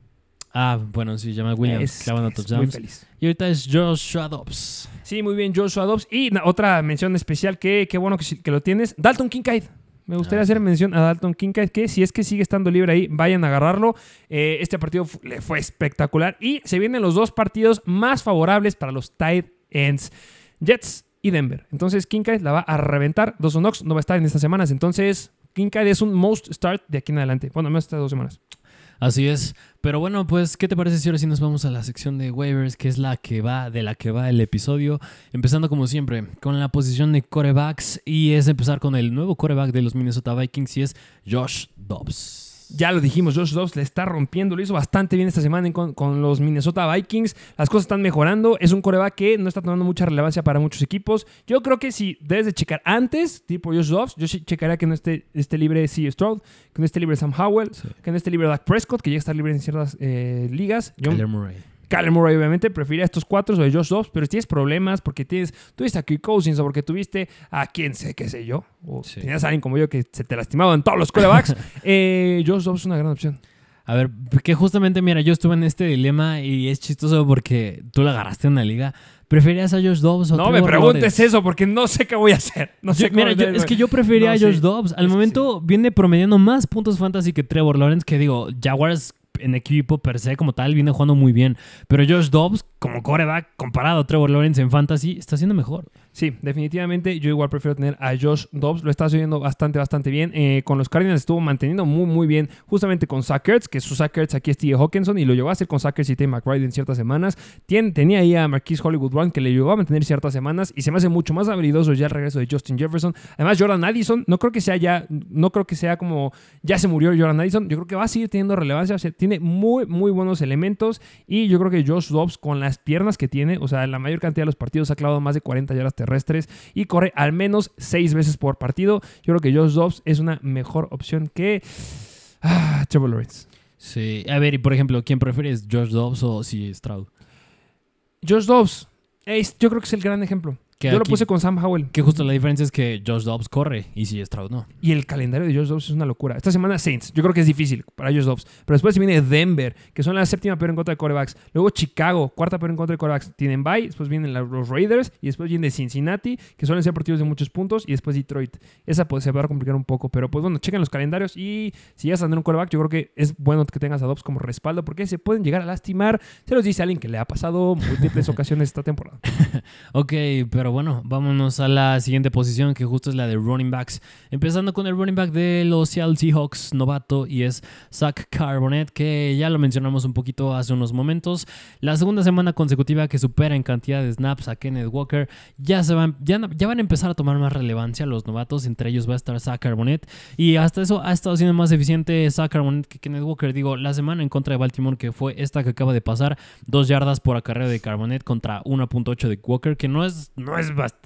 Ah, bueno, sí, Jamal Williams, clavando touchdowns. feliz. Y ahorita es Joshua Dobbs. Sí, muy bien, Joshua Dobbs. Y otra mención especial, que, qué bueno que, que lo tienes, Dalton Kincaid. Me gustaría hacer mención a Dalton Kincaid, que si es que sigue estando libre ahí, vayan a agarrarlo. Eh, este partido le fue espectacular. Y se vienen los dos partidos más favorables para los tight ends, Jets y Denver. Entonces Kincaid la va a reventar. Dos Knox no va a estar en estas semanas. Entonces Kincaid es un most start de aquí en adelante. Bueno, menos estas dos semanas. Así es. Pero bueno, pues, ¿qué te parece si ahora sí nos vamos a la sección de waivers, que es la que va, de la que va el episodio? Empezando como siempre, con la posición de corebacks. Y es empezar con el nuevo coreback de los Minnesota Vikings y es Josh Dobbs. Ya lo dijimos, Josh Dobbs le está rompiendo, lo hizo bastante bien esta semana con, con los Minnesota Vikings. Las cosas están mejorando. Es un coreback que no está tomando mucha relevancia para muchos equipos. Yo creo que si debes de checar antes, tipo Josh Dobbs, yo sí checaría que no esté, esté libre C. Stroud, que no esté libre Sam Howell, que no esté libre Dak Prescott, que ya está libre en ciertas eh, ligas. Kyler Murray. Kyler Murray, obviamente, prefiere a estos cuatro sobre Josh Dobbs, pero si tienes problemas porque tienes, tuviste a Kirk Cousins o porque tuviste a quién sé, qué sé yo, o Sí. tenías a alguien como yo que se te lastimaba en todos los quarterbacks, eh, Josh Dobbs es una gran opción. A ver, que justamente, mira, yo estuve en este dilema y es chistoso porque tú la agarraste en la liga. ¿Preferías a Josh Dobbs o No me Trevor preguntes Lawrence? eso porque no sé qué voy a hacer. No sé Yo- qué mira, yo- es que yo prefería No, a Josh sí. Dobbs. Al Es momento viene promediando más puntos fantasy que Trevor Lawrence, que digo, Jaguars en equipo per se como tal viene jugando muy bien. Pero Josh Dobbs, como coreback, comparado a Trevor Lawrence en fantasy, está siendo mejor. Sí, definitivamente yo igual prefiero tener a Josh Dobbs. Lo está haciendo bastante, bastante bien. Eh, con los Cardinals estuvo manteniendo muy, muy bien. Justamente con Zach Ertz, que su Zach Ertz aquí es T.J. Hawkinson y lo llevó a hacer con Zach Ertz y Tay McBride en ciertas semanas. Tenía ahí a Marquise Hollywood Brown que le llegó a mantener ciertas semanas y se me hace mucho más habilidoso ya el regreso de Justin Jefferson. Además, Jordan Addison, no creo que sea ya, no creo que sea como ya se murió Jordan Addison. Yo creo que va a seguir teniendo relevancia. O sea, tiene muy, muy buenos elementos y yo creo que Josh Dobbs con las piernas que tiene, o sea, la mayor cantidad de los partidos ha clavado más de 40 yardas terrestres y corre al menos 6 veces por partido. Yo creo que Josh Dobbs es una mejor opción que ah, Trevor Lawrence. Sí. A ver, y por ejemplo, ¿quién prefieres? ¿Josh Dobbs o si Stroud? Josh Dobbs, es- yo creo que es el gran ejemplo. Que Yo lo puse con Sam Howell. Que justo la diferencia es que Josh Dobbs corre y si Stroud no. Y el calendario de Josh Dobbs es una locura. Esta semana Saints, yo creo que es difícil para Josh Dobbs. Pero después se viene Denver, que son la séptima peor en contra de corebacks. Luego Chicago, cuarta peor en contra de corebacks. Tienen bye, después vienen los Raiders y después viene Cincinnati, que suelen ser partidos de muchos puntos, y después Detroit. Esa pues, se va a complicar un poco, pero pues bueno, chequen los calendarios y si ya a tener un coreback, yo creo que es bueno que tengas a Dobbs como respaldo porque se pueden llegar a lastimar. Se los dice alguien que le ha pasado múltiples ocasiones esta temporada. Ok, pero bueno, vámonos a la siguiente posición que justo es la de running backs. Empezando con el running back de los Seattle Seahawks, novato, y es Zach Carbonet, que ya lo mencionamos un poquito hace unos momentos. La segunda semana consecutiva que supera en cantidad de snaps a Kenneth Walker. Ya, se van, ya, ya van a empezar a tomar más relevancia los novatos, entre ellos va a estar Zach Carbonet. Y hasta eso ha estado siendo más eficiente Zach Carbonet que Kenneth Walker. Digo, la semana en contra de Baltimore, que fue esta que acaba de pasar, dos yardas por acarreo de Carbonet contra 1.8 de Walker, que no es,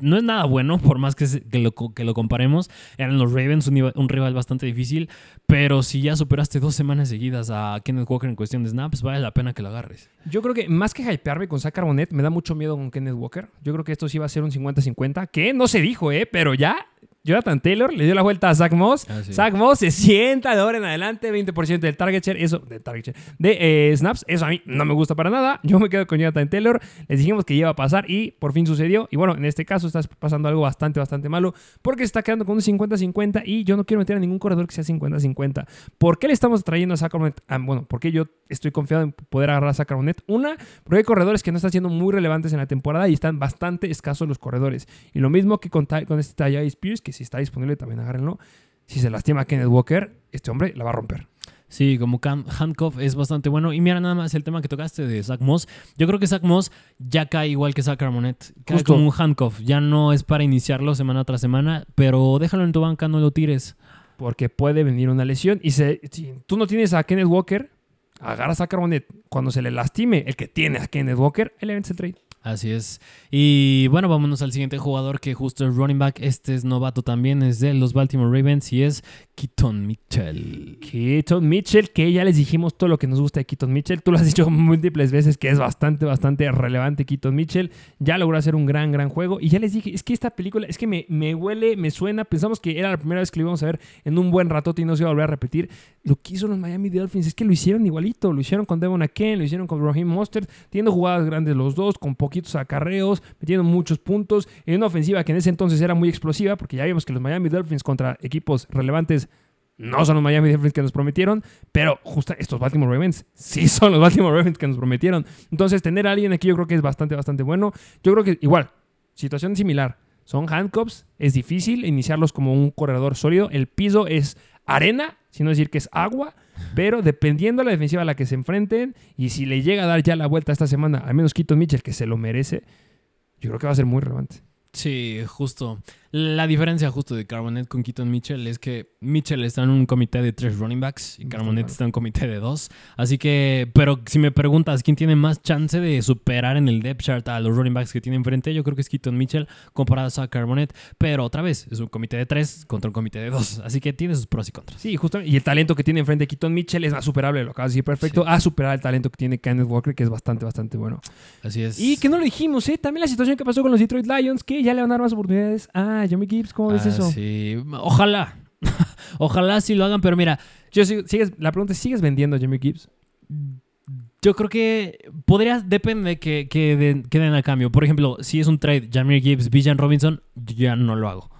no es nada bueno, por más que, se- lo, comparemos. Eran los Ravens, un rival bastante difícil, pero si ya superaste dos semanas seguidas a Kenneth Walker en cuestión de snaps, vale la pena que lo agarres. Yo creo que más que hypearme con Zach Carbonet, me da mucho miedo con Kenneth Walker. Yo creo que esto sí va a ser un 50-50, que no se dijo, ¿eh? Pero ya Jonathan Taylor le dio la vuelta a Zach Moss. Ah, sí. Zach Moss se sienta de ahora en adelante, 20% del target share, eso, de target share, de eh, snaps, eso a mí no me gusta para nada. Yo me quedo con Jonathan Taylor. Les dijimos que iba a pasar y por fin sucedió. Y bueno, en este caso está pasando algo bastante, bastante malo porque se está quedando con un 50-50 y yo no quiero meter a ningún corredor que sea 50-50. ¿Por qué le estamos trayendo a Zach Carbonet? Ah, bueno, porque yo estoy confiado en poder agarrar a Zach Carbonet. Una, porque hay corredores que no están siendo muy relevantes en la temporada y están bastante escasos los corredores. Y lo mismo que con, con este Tajay Spears, que si está disponible también agárrenlo. Si se lastima Kenneth Walker, este hombre la va a romper. Sí, como Handcuff es bastante bueno. Y mira nada más el tema que tocaste de Zach Moss. Yo creo que Zach Moss ya cae igual que Zach Carbonet. Cae Justo. como un handcuff. Ya no es para iniciarlo semana tras semana, pero déjalo en tu banca, no lo tires. Porque puede venir una lesión. Y se- si tú no tienes a Kenneth Walker, agarras a Carbonet. Cuando se le lastime el que tiene a Kenneth Walker, él le vence el trade. Así es. Y bueno, vámonos al siguiente jugador que justo es running back. Este es novato también, es de los Baltimore Ravens y es Keaton Mitchell. Keaton Mitchell, que ya les dijimos todo lo que nos gusta de Keaton Mitchell. Tú lo has dicho múltiples veces que es bastante, bastante relevante Keaton Mitchell. Ya logró hacer un gran, gran juego. Y ya les dije, es que esta película, es que me, huele, me suena. Pensamos que era la primera vez que lo íbamos a ver en un buen ratote y no se iba a volver a repetir. Lo que hizo los Miami Dolphins es que lo hicieron igualito. Lo hicieron con Devon Aken, lo hicieron con Raheem Mostert, teniendo jugadas grandes los dos, con poquitos acarreos, metiendo muchos puntos. En una ofensiva que en ese entonces era muy explosiva, porque ya vimos que los Miami Dolphins contra equipos relevantes no son los Miami Dolphins que nos prometieron, pero justo estos Baltimore Ravens sí son los Baltimore Ravens que nos prometieron. Entonces, tener a alguien aquí yo creo que es bastante, bastante bueno. Yo creo que igual, situación similar. Son handcuffs, es difícil iniciarlos como un corredor sólido. El piso es arena, si no decir que es agua, pero dependiendo de la defensiva a la que se enfrenten y si le llega a dar ya la vuelta esta semana, al menos Keaton Mitchell, que se lo merece, yo creo que va a ser muy relevante. Sí, justo. La diferencia justo de Carbonet con Keaton Mitchell es que Mitchell está en un comité de tres running backs y Carbonet está en un comité de dos. Así que, pero si me preguntas quién tiene más chance de superar en el depth chart a los running backs que tiene enfrente, yo creo que es Keaton Mitchell comparado a Carbonet. Pero otra vez, es un comité de tres contra un comité de dos. Así que tiene sus pros y contras. Sí, justo. Y el talento que tiene enfrente Keaton Mitchell es más superable, lo acabas de decir perfecto, Sí. a superar el talento que tiene Kenneth Walker, que es bastante, bastante bueno. Así es. Y que no lo dijimos, ¿eh? También la situación que pasó con los Detroit Lions, que ya le van a dar más oportunidades a Jamie Gibbs. ¿Cómo ves Ah, eso? Sí, ojalá. ojalá sí lo hagan, pero mira, Yo sigo- sigues, la pregunta es, ¿sigues vendiendo a Jamie Gibbs? Yo creo que podría, depende que, que den- que den a cambio. Por ejemplo, si es un trade, Jameer Gibbs, Villan Robinson, yo ya no lo hago.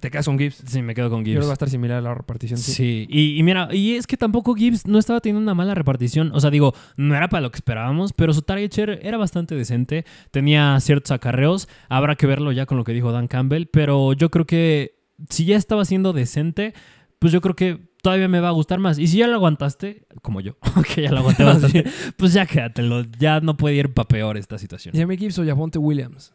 ¿Te quedas con Gibbs? Sí, me quedo con Yo creo que va a Gibbs. estar similar a la repartición. Sí. Sí, y, y mira, y es que tampoco Gibbs no estaba teniendo una mala repartición. O sea, digo, no era para lo que esperábamos, pero su target share era bastante decente. Tenía ciertos acarreos. Habrá que verlo ya con lo que dijo Dan Campbell. Pero yo creo que si ya estaba siendo decente, pues yo creo que todavía me va a gustar más. Y si ya lo aguantaste, como yo, que ya lo aguanté bastante, pues ya quédatelo. Ya no puede ir para peor esta situación. Jamie Gibbs o Javonte Williams.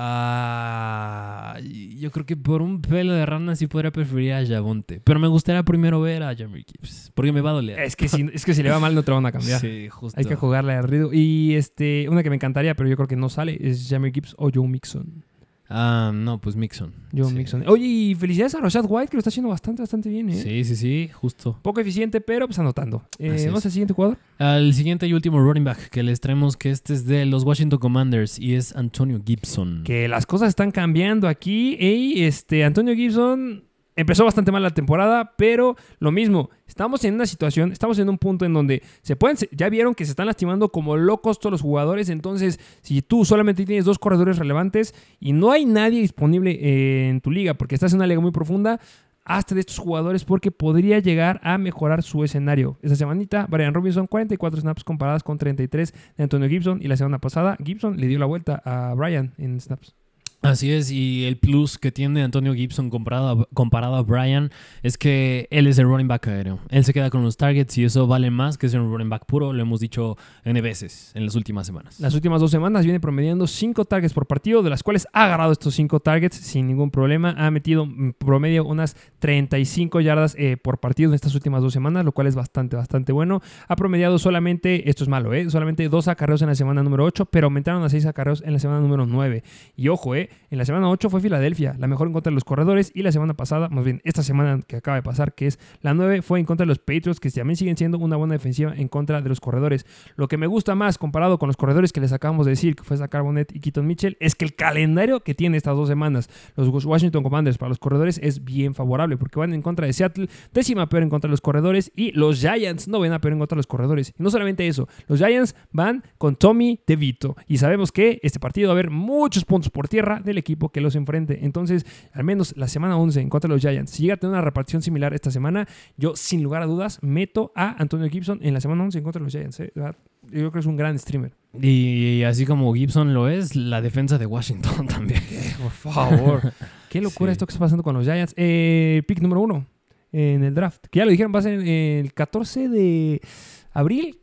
Ah, yo creo que por un pelo de rana sí podría preferir a Javonte. Pero me gustaría primero ver a Jamie Gibbs. Porque me va a doler. Es que, si, es que si le va mal no te van a cambiar. Sí, justo. Hay que jugarle al ritmo. Y este, una que me encantaría, pero yo creo que no sale, es Jamie Gibbs o Joe Mixon. Ah, no, pues Mixon. Sí. Mixon. Oye, y felicidades a Rashad White, que lo está haciendo bastante, bastante bien, ¿eh? Sí, sí, sí, justo. Poco eficiente, pero pues anotando. Eh, ¿Vamos al siguiente jugador? Al siguiente y último running back que les traemos, que este es de los Washington Commanders y es Antonio Gibson. Que las cosas están cambiando aquí. Y este, Antonio Gibson empezó bastante mal la temporada, pero lo mismo. Estamos en una situación, estamos en un punto en donde se pueden, ya vieron que se están lastimando como locos todos los jugadores. Entonces, si tú solamente tienes dos corredores relevantes y no hay nadie disponible eh, en tu liga, porque estás en una liga muy profunda, hazte de estos jugadores porque podría llegar a mejorar su escenario. Esta semanita, Brian Robinson, 44 snaps comparadas con 33 de Antonio Gibson. Y la semana pasada, Gibson le dio la vuelta a Brian en snaps. Así es, y el plus que tiene Antonio Gibson comparado a, comparado a Brian es que él es el running back aéreo. Él se queda con los targets y eso vale más que ser un running back puro, lo hemos dicho N veces en las últimas semanas. Las últimas dos semanas viene promediando 5 targets por partido, de las cuales ha agarrado estos 5 targets sin ningún problema. Ha metido promedio unas 35 yardas eh, por partido en estas últimas dos semanas, lo cual es bastante, bastante bueno. Ha promediado solamente, esto es malo, ¿eh? solamente 2 acarreos en la semana número 8, pero aumentaron a 6 acarreos en la semana número 9. Y ojo, ¿eh? En la semana 8 fue Filadelfia, la mejor en contra de los corredores, y la semana pasada, más bien esta semana que acaba de pasar, que es la 9, fue en contra de los Patriots, que también siguen siendo una buena defensiva en contra de los corredores. Lo que me gusta más comparado con los corredores que les acabamos de decir, que fue Zach Carbonet y Keaton Mitchell, es que el calendario que tiene estas dos semanas los Washington Commanders para los corredores es bien favorable, porque van en contra de Seattle, décima peor en contra de los corredores, y los Giants no ven a peor en contra de los corredores. Y no solamente eso, los Giants van con Tommy DeVito, y sabemos que este partido va a haber muchos puntos por tierra del equipo que los enfrente. Entonces, al menos la semana 11 en contra de los Giants, si llega a tener una repartición similar esta semana, yo sin lugar a dudas meto a Antonio Gibson en la semana 11 en contra de los Giants. ¿eh? Verdad, Yo creo que es un gran streamer. Y así como Gibson lo es, la defensa de Washington también. Por favor. Qué locura Sí. esto que está pasando con los Giants. Eh, pick número uno en el draft. Que ya lo dijeron, va a ser el 14 de abril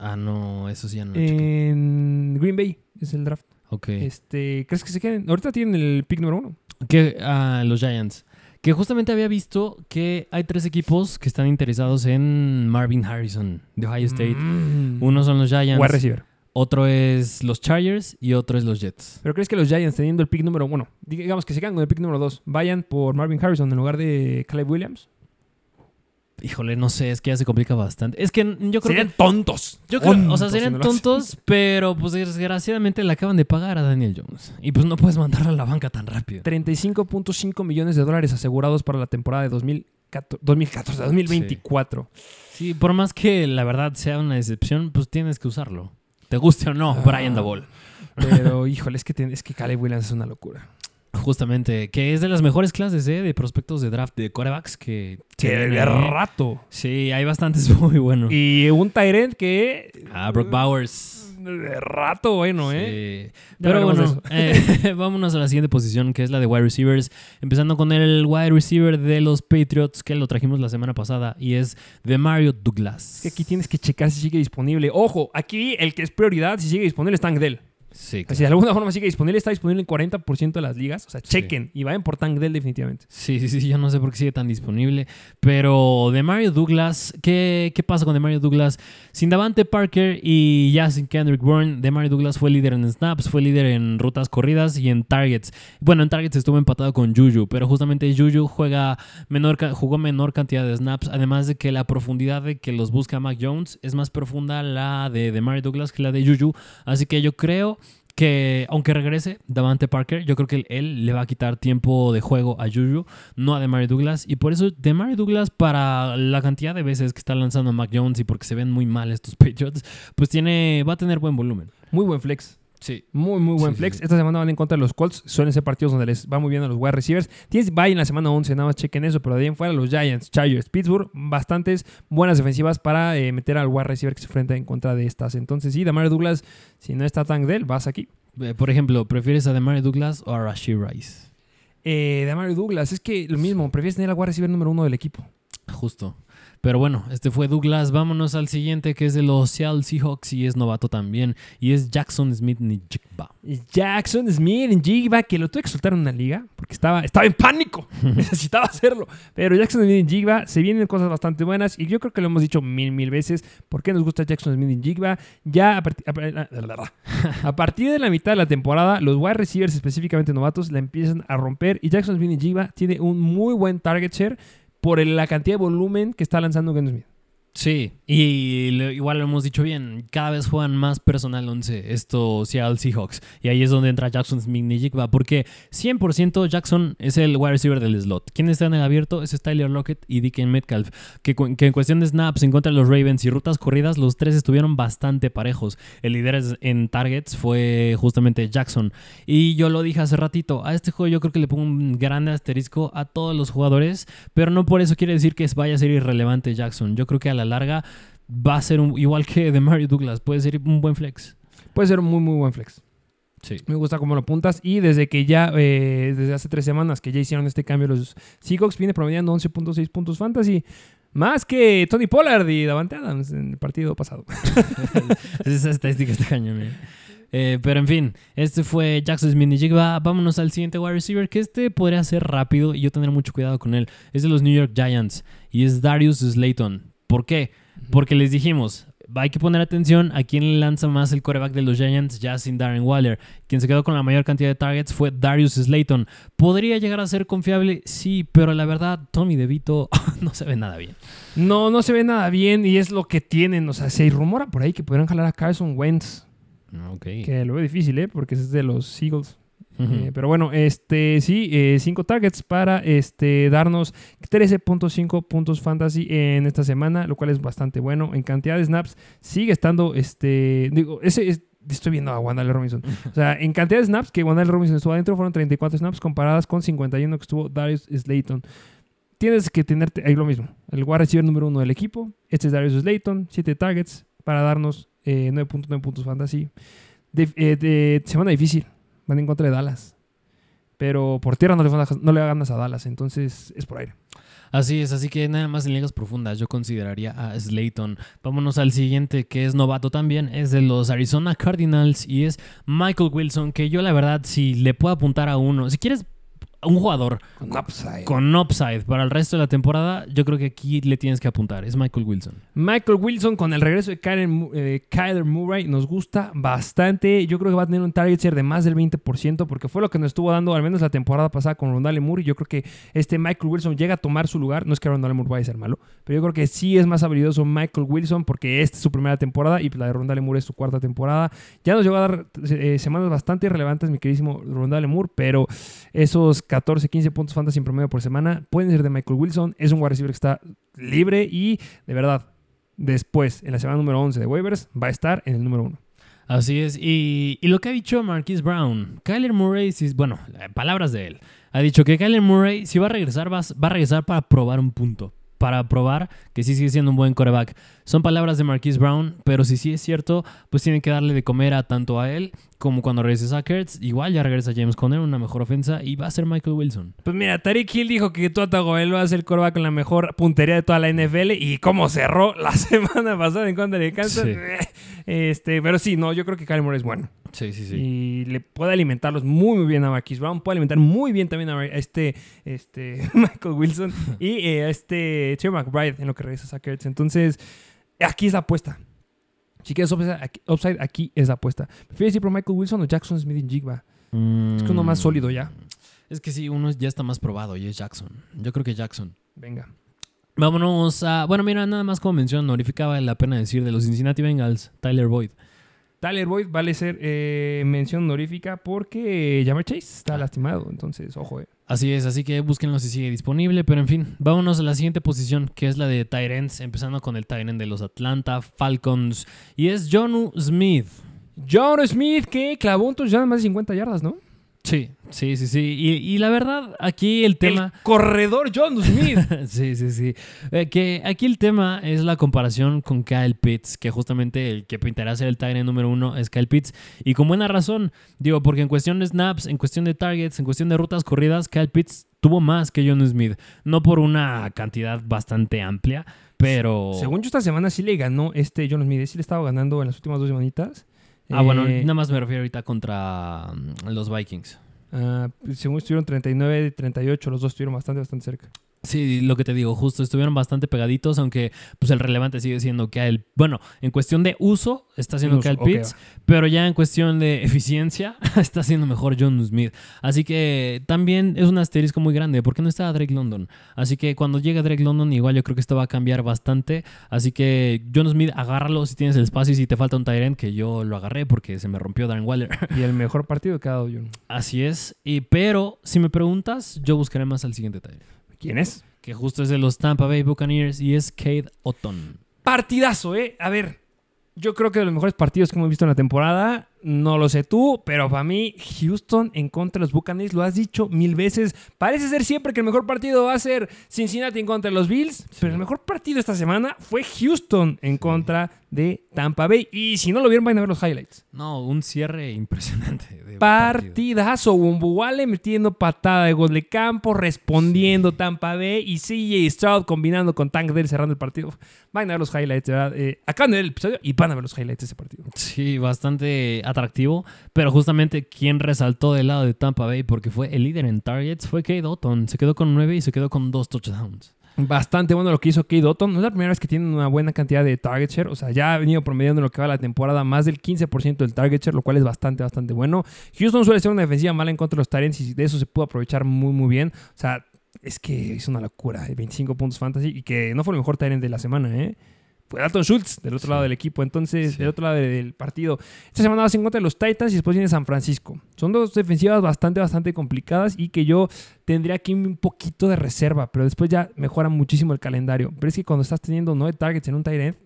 Ah, no, eso sí ya no. lo en Green Bay. Es el draft. Ok. Este, ¿Crees que se queden? Ahorita tienen el pick número uno. Que ah, los Giants. Que justamente había visto que hay tres equipos que están interesados en Marvin Harrison de Ohio State. Mm. Uno son los Giants, Wide receiver. otro es los Chargers y otro es los Jets. ¿Pero crees que los Giants teniendo el pick número uno, digamos que se quedan con el pick número dos, vayan por Marvin Harrison en lugar de Caleb Williams? Híjole, no sé, es que ya se complica bastante. Es que yo creo Serían que. tontos. Yo creo, o sea, Tontos serían tontos, pero pues desgraciadamente le acaban de pagar a Daniel Jones. Y pues no puedes mandarlo a la banca tan rápido. 35.5 millones de dólares asegurados para la temporada de 2014, 2014 2024. Sí, por más que la verdad sea una decepción, pues tienes que usarlo. Te guste o no, Ah. Brian Dabol. Pero, híjole, es que, es que Caleb Williams es una locura. Justamente, que es de las mejores clases ¿eh? de prospectos de draft de corebacks que... Que de rato. Sí, hay bastantes muy buenos. Y un Tyrant que. Ah, Brock Bowers. De rato, bueno, ¿eh? Sí. Ya Pero bueno, eh, vámonos a la siguiente posición, que es la de wide receivers. Empezando con el wide receiver de los Patriots, que lo trajimos la semana pasada, y es de Mario Douglas. Es que aquí tienes que checar si sigue disponible. Ojo, aquí el que es prioridad, si sigue disponible, es Tank Dell. Sí, Si de alguna forma sigue disponible, está disponible en 40% de las ligas. O sea, Sí. chequen y vayan por Tank Dell definitivamente. Sí, sí, sí, yo no sé por qué sigue tan disponible. Pero de Mario Douglas, ¿qué, qué pasa con de Mario Douglas? Sin Davante Parker y ya sin Kendrick Bourne, de Mario Douglas fue líder en snaps, fue líder en rutas corridas y en targets. Bueno, en targets estuvo empatado con Juju, pero justamente Juju juega menor, jugó menor cantidad de snaps, además de que la profundidad de que los busca Mac Jones es más profunda la de, de Mario Douglas que la de Juju. Así que yo creo que aunque regrese Davante Parker, yo creo que él le va a quitar tiempo de juego a Juju, no a Demario Douglas. Y por eso Demario Douglas, para la cantidad de veces que está lanzando Mac Jones y porque se ven muy mal estos Patriots, pues tiene, va a tener buen volumen. Muy buen flex. Sí. Muy, muy buen Sí, flex. sí. Esta semana van en contra de los Colts. Suelen ser partidos donde les va muy bien a los wide receivers. Tienes bye en la semana 11, nada más chequen eso. Pero de ahí en fuera, los Giants, Chargers, Pittsburgh, bastantes buenas defensivas para eh, meter al wide receiver que se enfrenta en contra de estas. Entonces, sí, Damar Douglas, si no está Tank Dell, vas aquí. Eh, Por ejemplo, ¿prefieres a Demario Douglas o a Rashid Rice? Eh, Damar Douglas, es que lo mismo, prefieres tener al wide receiver número uno del equipo. Justo. Pero bueno, este fue Douglas. Vámonos al siguiente, que es de los Seattle Seahawks y es novato también. Y es Jackson Smith Nijigba. Jackson Smith en Jigba, que lo tuve que soltar en una liga porque estaba, estaba en pánico. Necesitaba hacerlo. Pero Jackson Smith en Jigba, se vienen cosas bastante buenas y yo creo que lo hemos dicho mil, mil veces. ¿Por qué nos gusta Jackson Smith en Jigba? Ya a, a- a partir de la mitad de la temporada, los wide receivers, específicamente novatos, la empiezan a romper y Jackson Smith en Jigba tiene un muy buen target share por la cantidad de volumen que está lanzando Geno Smith. Sí, y igual lo hemos dicho bien, cada vez juegan más personal 11 estos Seattle Seahawks. Y ahí es donde entra Jackson Smith Nijigba, porque 100% Jackson es el wide receiver del slot. ¿Quién está en el abierto? Es Tyler Lockett y DK Metcalf, que, que en cuestión de snaps en contra de los Ravens y rutas corridas, los tres estuvieron bastante parejos. El líder en targets fue justamente Jackson. Y yo lo dije hace ratito, a este juego yo creo que le pongo un gran asterisco a todos los jugadores, pero no por eso quiere decir que vaya a ser irrelevante Jackson. Yo creo que a la larga va a ser un- igual que de Mario Douglas, puede ser un buen flex. Puede ser un muy, muy buen flex. Sí. Me gusta cómo lo apuntas. Y desde que ya, eh, desde hace tres semanas que ya hicieron este cambio, los Seahawks viene promediando 11.6 puntos fantasy. Más que Tony Pollard y Davante Adams en el partido pasado. Esa estadística está cañón. eh. Eh, pero en fin, este fue Jackson Smith Jigba. Vámonos al siguiente wide receiver, que este podría ser rápido y yo tendré mucho cuidado con él. Es de los New York Giants y es Darius Slayton. ¿Por qué? Porque les dijimos, hay que poner atención a quién le lanza más el coreback de los Giants ya sin Darren Waller. Quien se quedó con la mayor cantidad de targets fue Darius Slayton. ¿Podría llegar a ser confiable? Sí, pero la verdad, Tommy DeVito no se ve nada bien. No, no se ve nada bien y es lo que tienen. O sea, se rumora por ahí que podrían jalar a Carson Wentz. Ok. Que lo veo difícil, ¿eh? Porque es de los Eagles. Eh, pero bueno, este sí, 5 targets para este, darnos 13.5 puntos fantasy en esta semana, lo cual es bastante bueno. En cantidad de snaps sigue estando, este, digo, ese es- estoy viendo a Wandale Robinson. O sea, en cantidad de snaps que Wandale Robinson estuvo adentro fueron 34 snaps comparadas con 51 que estuvo Darius Slayton. Tienes que tener ahí lo mismo. El wide receiver número uno del equipo. Este es Darius Slayton. 7 targets para darnos eh, 9.9 puntos fantasy. Eh, semana difícil. Van en contra de Dallas. Pero por tierra no le, no le ganas a Dallas. Entonces es por aire. Así es, así que nada más en ligas profundas yo consideraría a Slayton. Vámonos al siguiente que es novato también, es de los Arizona Cardinals y es Michael Wilson, que yo la verdad si le puedo apuntar a uno, si quieres un jugador Con upside. con upside para el resto de la temporada, yo creo que aquí le tienes que apuntar, es Michael Wilson. Michael Wilson con el regreso de Kyler, eh, Kyler Murray nos gusta bastante. Yo creo que va a tener un target share de más del 20% porque fue lo que nos estuvo dando al menos la temporada pasada con Rondale Moore. Y yo creo que este Michael Wilson llega a tomar su lugar. No es que Rondale Moore vaya a ser malo, pero yo creo que sí es más habilidoso Michael Wilson porque esta es su primera temporada y la de Rondale Moore es su cuarta temporada. Ya nos llegó a dar eh, semanas bastante relevantes, mi queridísimo Rondale Moore, pero esos 14, 15 puntos fantasy en promedio por semana pueden ser de Michael Wilson. Es un wide receiver que está libre y de verdad después, en la semana número 11 de waivers, va a estar en el número 1. Así es, y, lo que ha dicho Marquise Brown, Kyler Murray, si- bueno, eh, palabras de él, ha dicho que Kyler Murray si va a regresar, va a regresar para probar un punto, para probar que sí sigue siendo un buen coreback. Son palabras de Marquise Brown, pero si sí es cierto, pues tienen que darle de comer a tanto a él como cuando regrese Zach Ertz. Igual ya regresa James Conner, una mejor ofensa, y va a ser Michael Wilson. Pues mira, Tariq Hill dijo que Tua Tagovailoa va a ser el coreback con la mejor puntería de toda la NFL y cómo cerró la semana pasada en contra de Kansas. Sí. Este, pero sí, no, yo creo que Kyler Murray es bueno. Sí, sí, sí. Y le puede alimentarlos muy, muy bien a Marquise Brown. Puede alimentar muy bien también a este, este Michael Wilson y eh, a este Terry McBride en lo que regresa a Ertz. Entonces, aquí es la apuesta. Si quieres upside aquí, upside, aquí es la apuesta. ¿Prefieres ir por Michael Wilson o Jackson Smith en Jigba? Es que uno más Mm. sólido ya. Es que sí, uno ya está más probado y es Jackson. Yo creo que Jackson. Venga. Vámonos a. Bueno, mira, nada más como mención honorífica vale la pena decir de los Cincinnati Bengals, Tyler Boyd. Tyler Boyd vale ser eh, mención honorífica porque Jammer Chase está Ah. lastimado. Entonces, ojo, eh. Así es, así que búsquenlo si sigue disponible. Pero en fin, vámonos a la siguiente posición, que es la de Tyrants, empezando con el Tyrant de los Atlanta Falcons. Y es Jonu Smith. John Smith que clavó un touchdown más de 50 yardas, ¿no? Sí, sí, sí, sí. Y, y la verdad, aquí el tema. El corredor John Smith. sí, sí, sí. Eh, que aquí el tema es la comparación con Kyle Pitts, que justamente el que pintará ser el Tyrant número uno es Kyle Pitts. Y con buena razón, digo, porque en cuestión de snaps, en cuestión de targets, en cuestión de rutas corridas, Kyle Pitts tuvo más que John Smith. No por una cantidad bastante amplia, pero... Según yo, esta semana sí le ganó este John Smith. Sí le estaba ganando en las últimas dos semanitas. Ah, bueno, Eh, nada más me refiero ahorita contra mm, los Vikings. ah, según estuvieron 39 y 38, los dos estuvieron bastante, bastante cerca. Sí, lo que te digo, justo estuvieron bastante pegaditos, aunque pues el relevante sigue siendo Kyle. Bueno, en cuestión de uso está siendo Uso, Kyle ok, Pitts, pero ya en cuestión de eficiencia está siendo mejor John Smith. Así que también es un asterisco muy grande, porque no está Drake London. Así que cuando llegue Drake London, igual yo creo que esto va a cambiar bastante. Así que John Smith, agárralo si tienes el espacio y si te falta un Tyrant, que yo lo agarré porque se me rompió Darren Waller. Y el mejor partido que ha dado John. Así es. Y, pero si me preguntas, yo buscaré más al siguiente Tyrant. ¿Quién es? Que justo es de los Tampa Bay Buccaneers y es Cade Otton. Partidazo, ¿eh? A ver, yo creo que de los mejores partidos que hemos visto en la temporada, no lo sé tú, pero para mí, Houston en contra de los Buccaneers, lo has dicho mil veces. Parece ser siempre que el mejor partido va a ser Cincinnati en contra de los Bills, pero el mejor partido esta semana fue Houston en contra de Tampa Bay. Y si no lo vieron, vayan a ver los highlights. No, un cierre impresionante. de. Partidazo, Wumbuwale metiendo patada de gol de campo, respondiendo Tampa Bay y CJ Stroud combinando con Tank Dell cerrando el partido. Van a ver los highlights, verdad. Eh, acaban de ver el episodio y van a ver los highlights de ese partido. Sí, bastante atractivo. Pero justamente quien resaltó del lado de Tampa Bay porque fue el líder en targets fue Cade Otton. Se quedó con nueve y se quedó con dos touchdowns. Bastante bueno lo que hizo Kate Otton. No es la primera vez que tiene una buena cantidad de target share. O sea, ya ha venido promediando lo que va la temporada más del 15% del target share, lo cual es bastante, bastante bueno. Houston suele ser una defensiva mala en contra de los Tyrants y de eso se pudo aprovechar muy, muy bien. O sea, es que hizo una locura. eh, 25 puntos fantasy y que no fue el mejor Tyrant de la semana, ¿eh? Dalton Schultz del otro Sí. lado del equipo. Entonces, Sí. del otro lado del partido. Esta semana vas en contra de los Titans y después viene San Francisco. Son dos defensivas bastante, bastante complicadas y que yo tendría aquí un poquito de reserva, pero después ya mejora muchísimo el calendario. Pero es que cuando estás teniendo nueve targets en un tight end,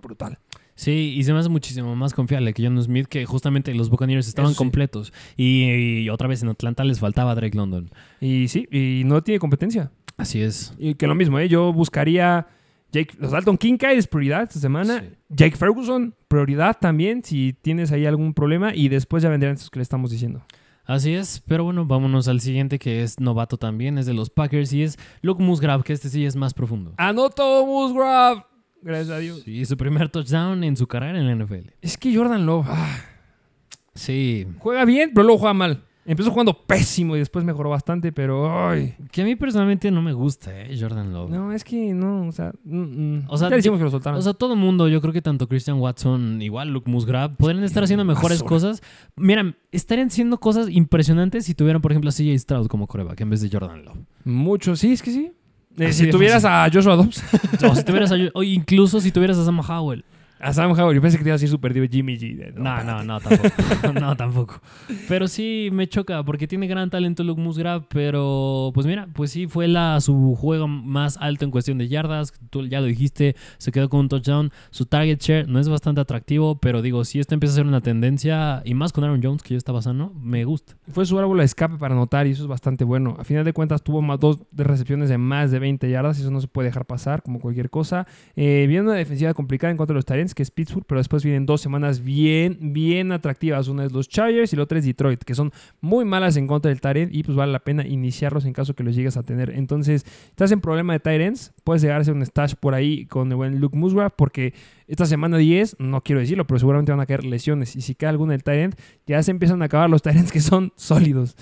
brutal. Sí, y se me hace muchísimo más confiable que John Smith, que justamente los Buccaneers estaban sí. completos. Y, y otra vez en Atlanta les faltaba Drake London. Y sí, y no tiene competencia. Así es. Y que lo mismo, ¿eh? yo buscaría Jake, los Dalton Kincaid es prioridad esta semana. Sí. Jake Ferguson, prioridad también, si tienes ahí algún problema. Y después ya vendrán esos que le estamos diciendo. Así es, pero bueno, vámonos al siguiente que es novato también, es de los Packers y es Luke Musgrave, que este sí es más profundo. Anoto Musgrave. Gracias a Dios. Sí, su primer touchdown en su carrera en la NFL. Es que Jordan Love ah, Sí, juega bien, pero luego juega mal. Empezó jugando pésimo y después mejoró bastante, pero ay, que a mí personalmente no me gusta, ¿eh? Jordan Love. no, es que no, o sea, mm, mm. O sea, ya decimos que lo soltaron. O sea, todo mundo, yo creo que tanto Christian Watson, igual Luke Musgrave, podrían estar haciendo mejores cosas. Mira, estarían haciendo cosas impresionantes si tuvieran, por ejemplo, a CJ Stroud como coreback en vez de Jordan Love. Mucho, sí, es que sí. Eh, si tuvieras a Joshua Dobbs, O si tuvieras a- o incluso si tuvieras a Sam Howell. A Sam Howard, yo pensé que te iba a decir super diva Jimmy G. No, no, no, tampoco. no, tampoco. Pero sí me choca porque tiene gran talento Luke Musgrave, pero pues mira, pues sí fue la su juego más alto en cuestión de yardas, tú ya lo dijiste, se quedó con un touchdown, su target share no es bastante atractivo, pero digo, si esto empieza a ser una tendencia y más con Aaron Jones que ya estaba sano, me gusta. Fue su árbol de escape para anotar y eso es bastante bueno. A final de cuentas tuvo más dos recepciones de más de 20 yardas y eso no se puede dejar pasar como cualquier cosa. Eh, viene una defensiva complicada en contra de los Tyrants que es Pittsburgh, pero después vienen dos semanas bien, bien atractivas. Una es los Chargers y la otra es Detroit, que son muy malas en contra del Tyrant y pues vale la pena iniciarlos en caso que los llegues a tener. Entonces, estás en problema de Tyrants, puedes llegar a hacer un stash por ahí con el buen Luke Musgrave, porque esta semana 10, no quiero decirlo, pero seguramente van a caer lesiones. Y si cae alguna del Tyrant, ya se empiezan a acabar los Tyrants que son sólidos.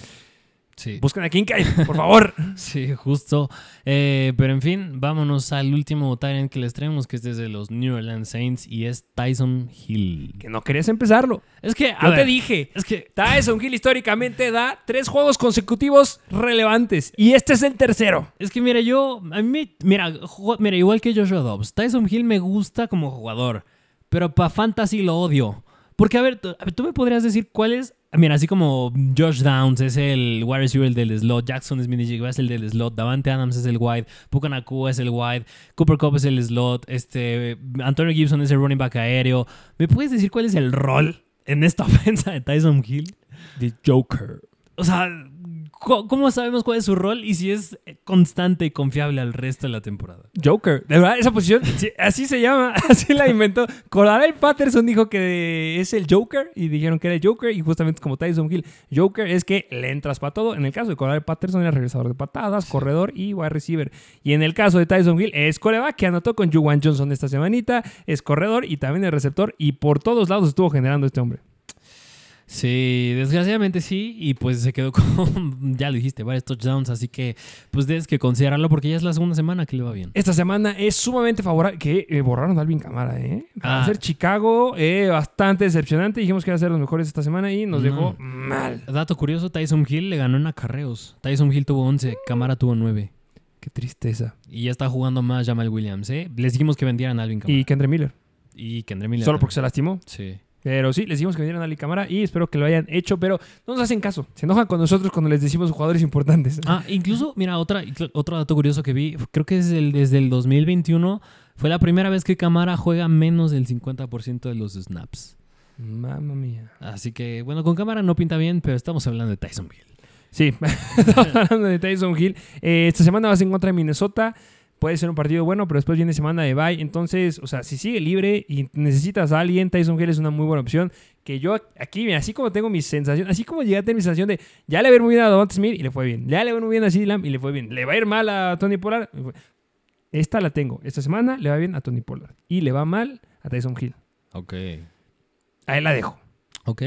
Sí. Busquen a Kincaid, por favor. Sí, justo. Eh, pero en fin, vámonos al último Tyrant que les traemos, que es desde los New Orleans Saints y es Tyson Hill. que no querías empezarlo. Es que, a Yo te dije, es que Tyson Hill históricamente da tres juegos consecutivos relevantes. Y este es el tercero. Es que mira, yo, a mí, mira, mira, igual que Joshua Dobbs, Tyson Hill me gusta como jugador, pero para fantasy lo odio. Porque, a ver, tú me podrías decir cuál es, mira, así como Josh Downs es el wide receiver del slot, Jackson Smith es el del slot, Davante Adams es el wide, Puka Nakua es el wide, Cooper Cup es el slot, este, Antonio Gibson es el running back aéreo. ¿Me puedes decir cuál es el rol en esta ofensa de Tyson Hill? The Joker. O sea, ¿cómo sabemos cuál es su rol y si es constante y confiable al resto de la temporada? Joker. De verdad, esa posición, sí, así se llama, así la inventó. Cordarel Patterson dijo que es el Joker y dijeron que era el Joker y justamente como Tyson Hill, Joker es que le entras para todo. En el caso de Cordarel Patterson era regresador de patadas, corredor y wide receiver. Y en el caso de Tyson Hill es coreback que anotó con Juwan Johnson esta semanita, es corredor y también es receptor y por todos lados estuvo generando este hombre. Sí, desgraciadamente sí, y pues se quedó con, ya lo dijiste, varios touchdowns, así que pues tienes que considerarlo porque ya es la segunda semana que le va bien. Esta semana es sumamente favorable. Que eh, borraron a Alvin Camara, ¿eh? Para Ah. ser Chicago, eh, bastante decepcionante. Dijimos que iba a ser los mejores esta semana y nos No. dejó mal. Dato curioso, Tyson Hill le ganó en acarreos. Tyson Hill tuvo 11, Camara tuvo 9. Qué tristeza. Y ya está jugando más Jamal Williams, ¿eh? Les dijimos que vendieran a Alvin Camara. Y Kendra Miller. Y, Kendra Miller. Solo porque se lastimó. Sí. Pero sí, les dijimos que vendieran a Alvin Camara y espero que lo hayan hecho. Pero no nos hacen caso. Se enojan con nosotros cuando les decimos jugadores importantes. Ah, incluso, mira, otra, otro dato curioso que vi, creo que es el, desde el 2021 fue la primera vez que Camara juega menos del 50% de los snaps. Mamma mía. Así que, bueno, con Camara no pinta bien, pero estamos hablando de Tyson Hill. Sí, estamos hablando de Tyson Hill. Eh, esta semana vas en contra de Minnesota. Puede ser un partido bueno, pero después viene semana de bye. Entonces, o sea, si sigue libre y necesitas a alguien, Tyson Hill es una muy buena opción. Que yo aquí, mira, así como tengo mi sensación, así como llegué a tener mi sensación de ya le va a ir muy bien a Devonta Smith y le fue bien. Ya le va a ir muy bien a Lamb y le fue bien. Le va a ir mal a Tony Pollard. Esta la tengo. Esta semana le va bien a Tony Pollard. Y le va mal a Tyson Hill. Ok. Ahí la dejo. Ok.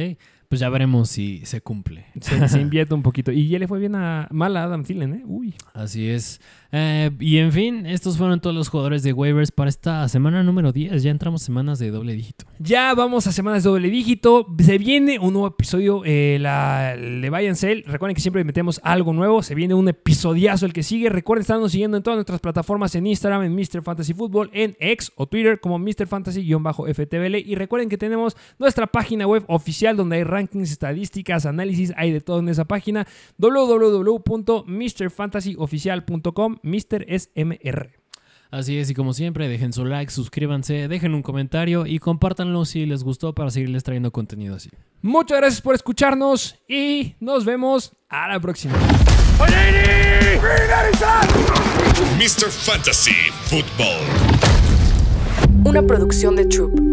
Pues ya veremos si se cumple. Se, se invierte un poquito. Y ya le fue bien a mal a Adam Thielen, ¿eh? Uy. Así es. Eh, y en fin, estos fueron todos los jugadores de waivers para esta semana número 10. Ya entramos semanas de doble dígito. Ya vamos a semanas de doble dígito. Se viene un nuevo episodio. Eh, la, de and Sell. Recuerden que siempre metemos algo nuevo. Se viene un episodiazo el que sigue. Recuerden estarnos siguiendo en todas nuestras plataformas: en Instagram, en Mr. Fantasy Football, en X o Twitter como Mr. Fantasy-FTBL. Y recuerden que tenemos nuestra página web oficial donde hay rankings, estadísticas, análisis. Hay de todo en esa página: www.mrfantasyoficial.com. Mr. es MR. Así es, y como siempre, dejen su like, suscríbanse, dejen un comentario y compártanlo si les gustó para seguirles trayendo contenido así. Muchas gracias por escucharnos y nos vemos a la próxima. Mr. Fantasy Football. Una producción de Troop.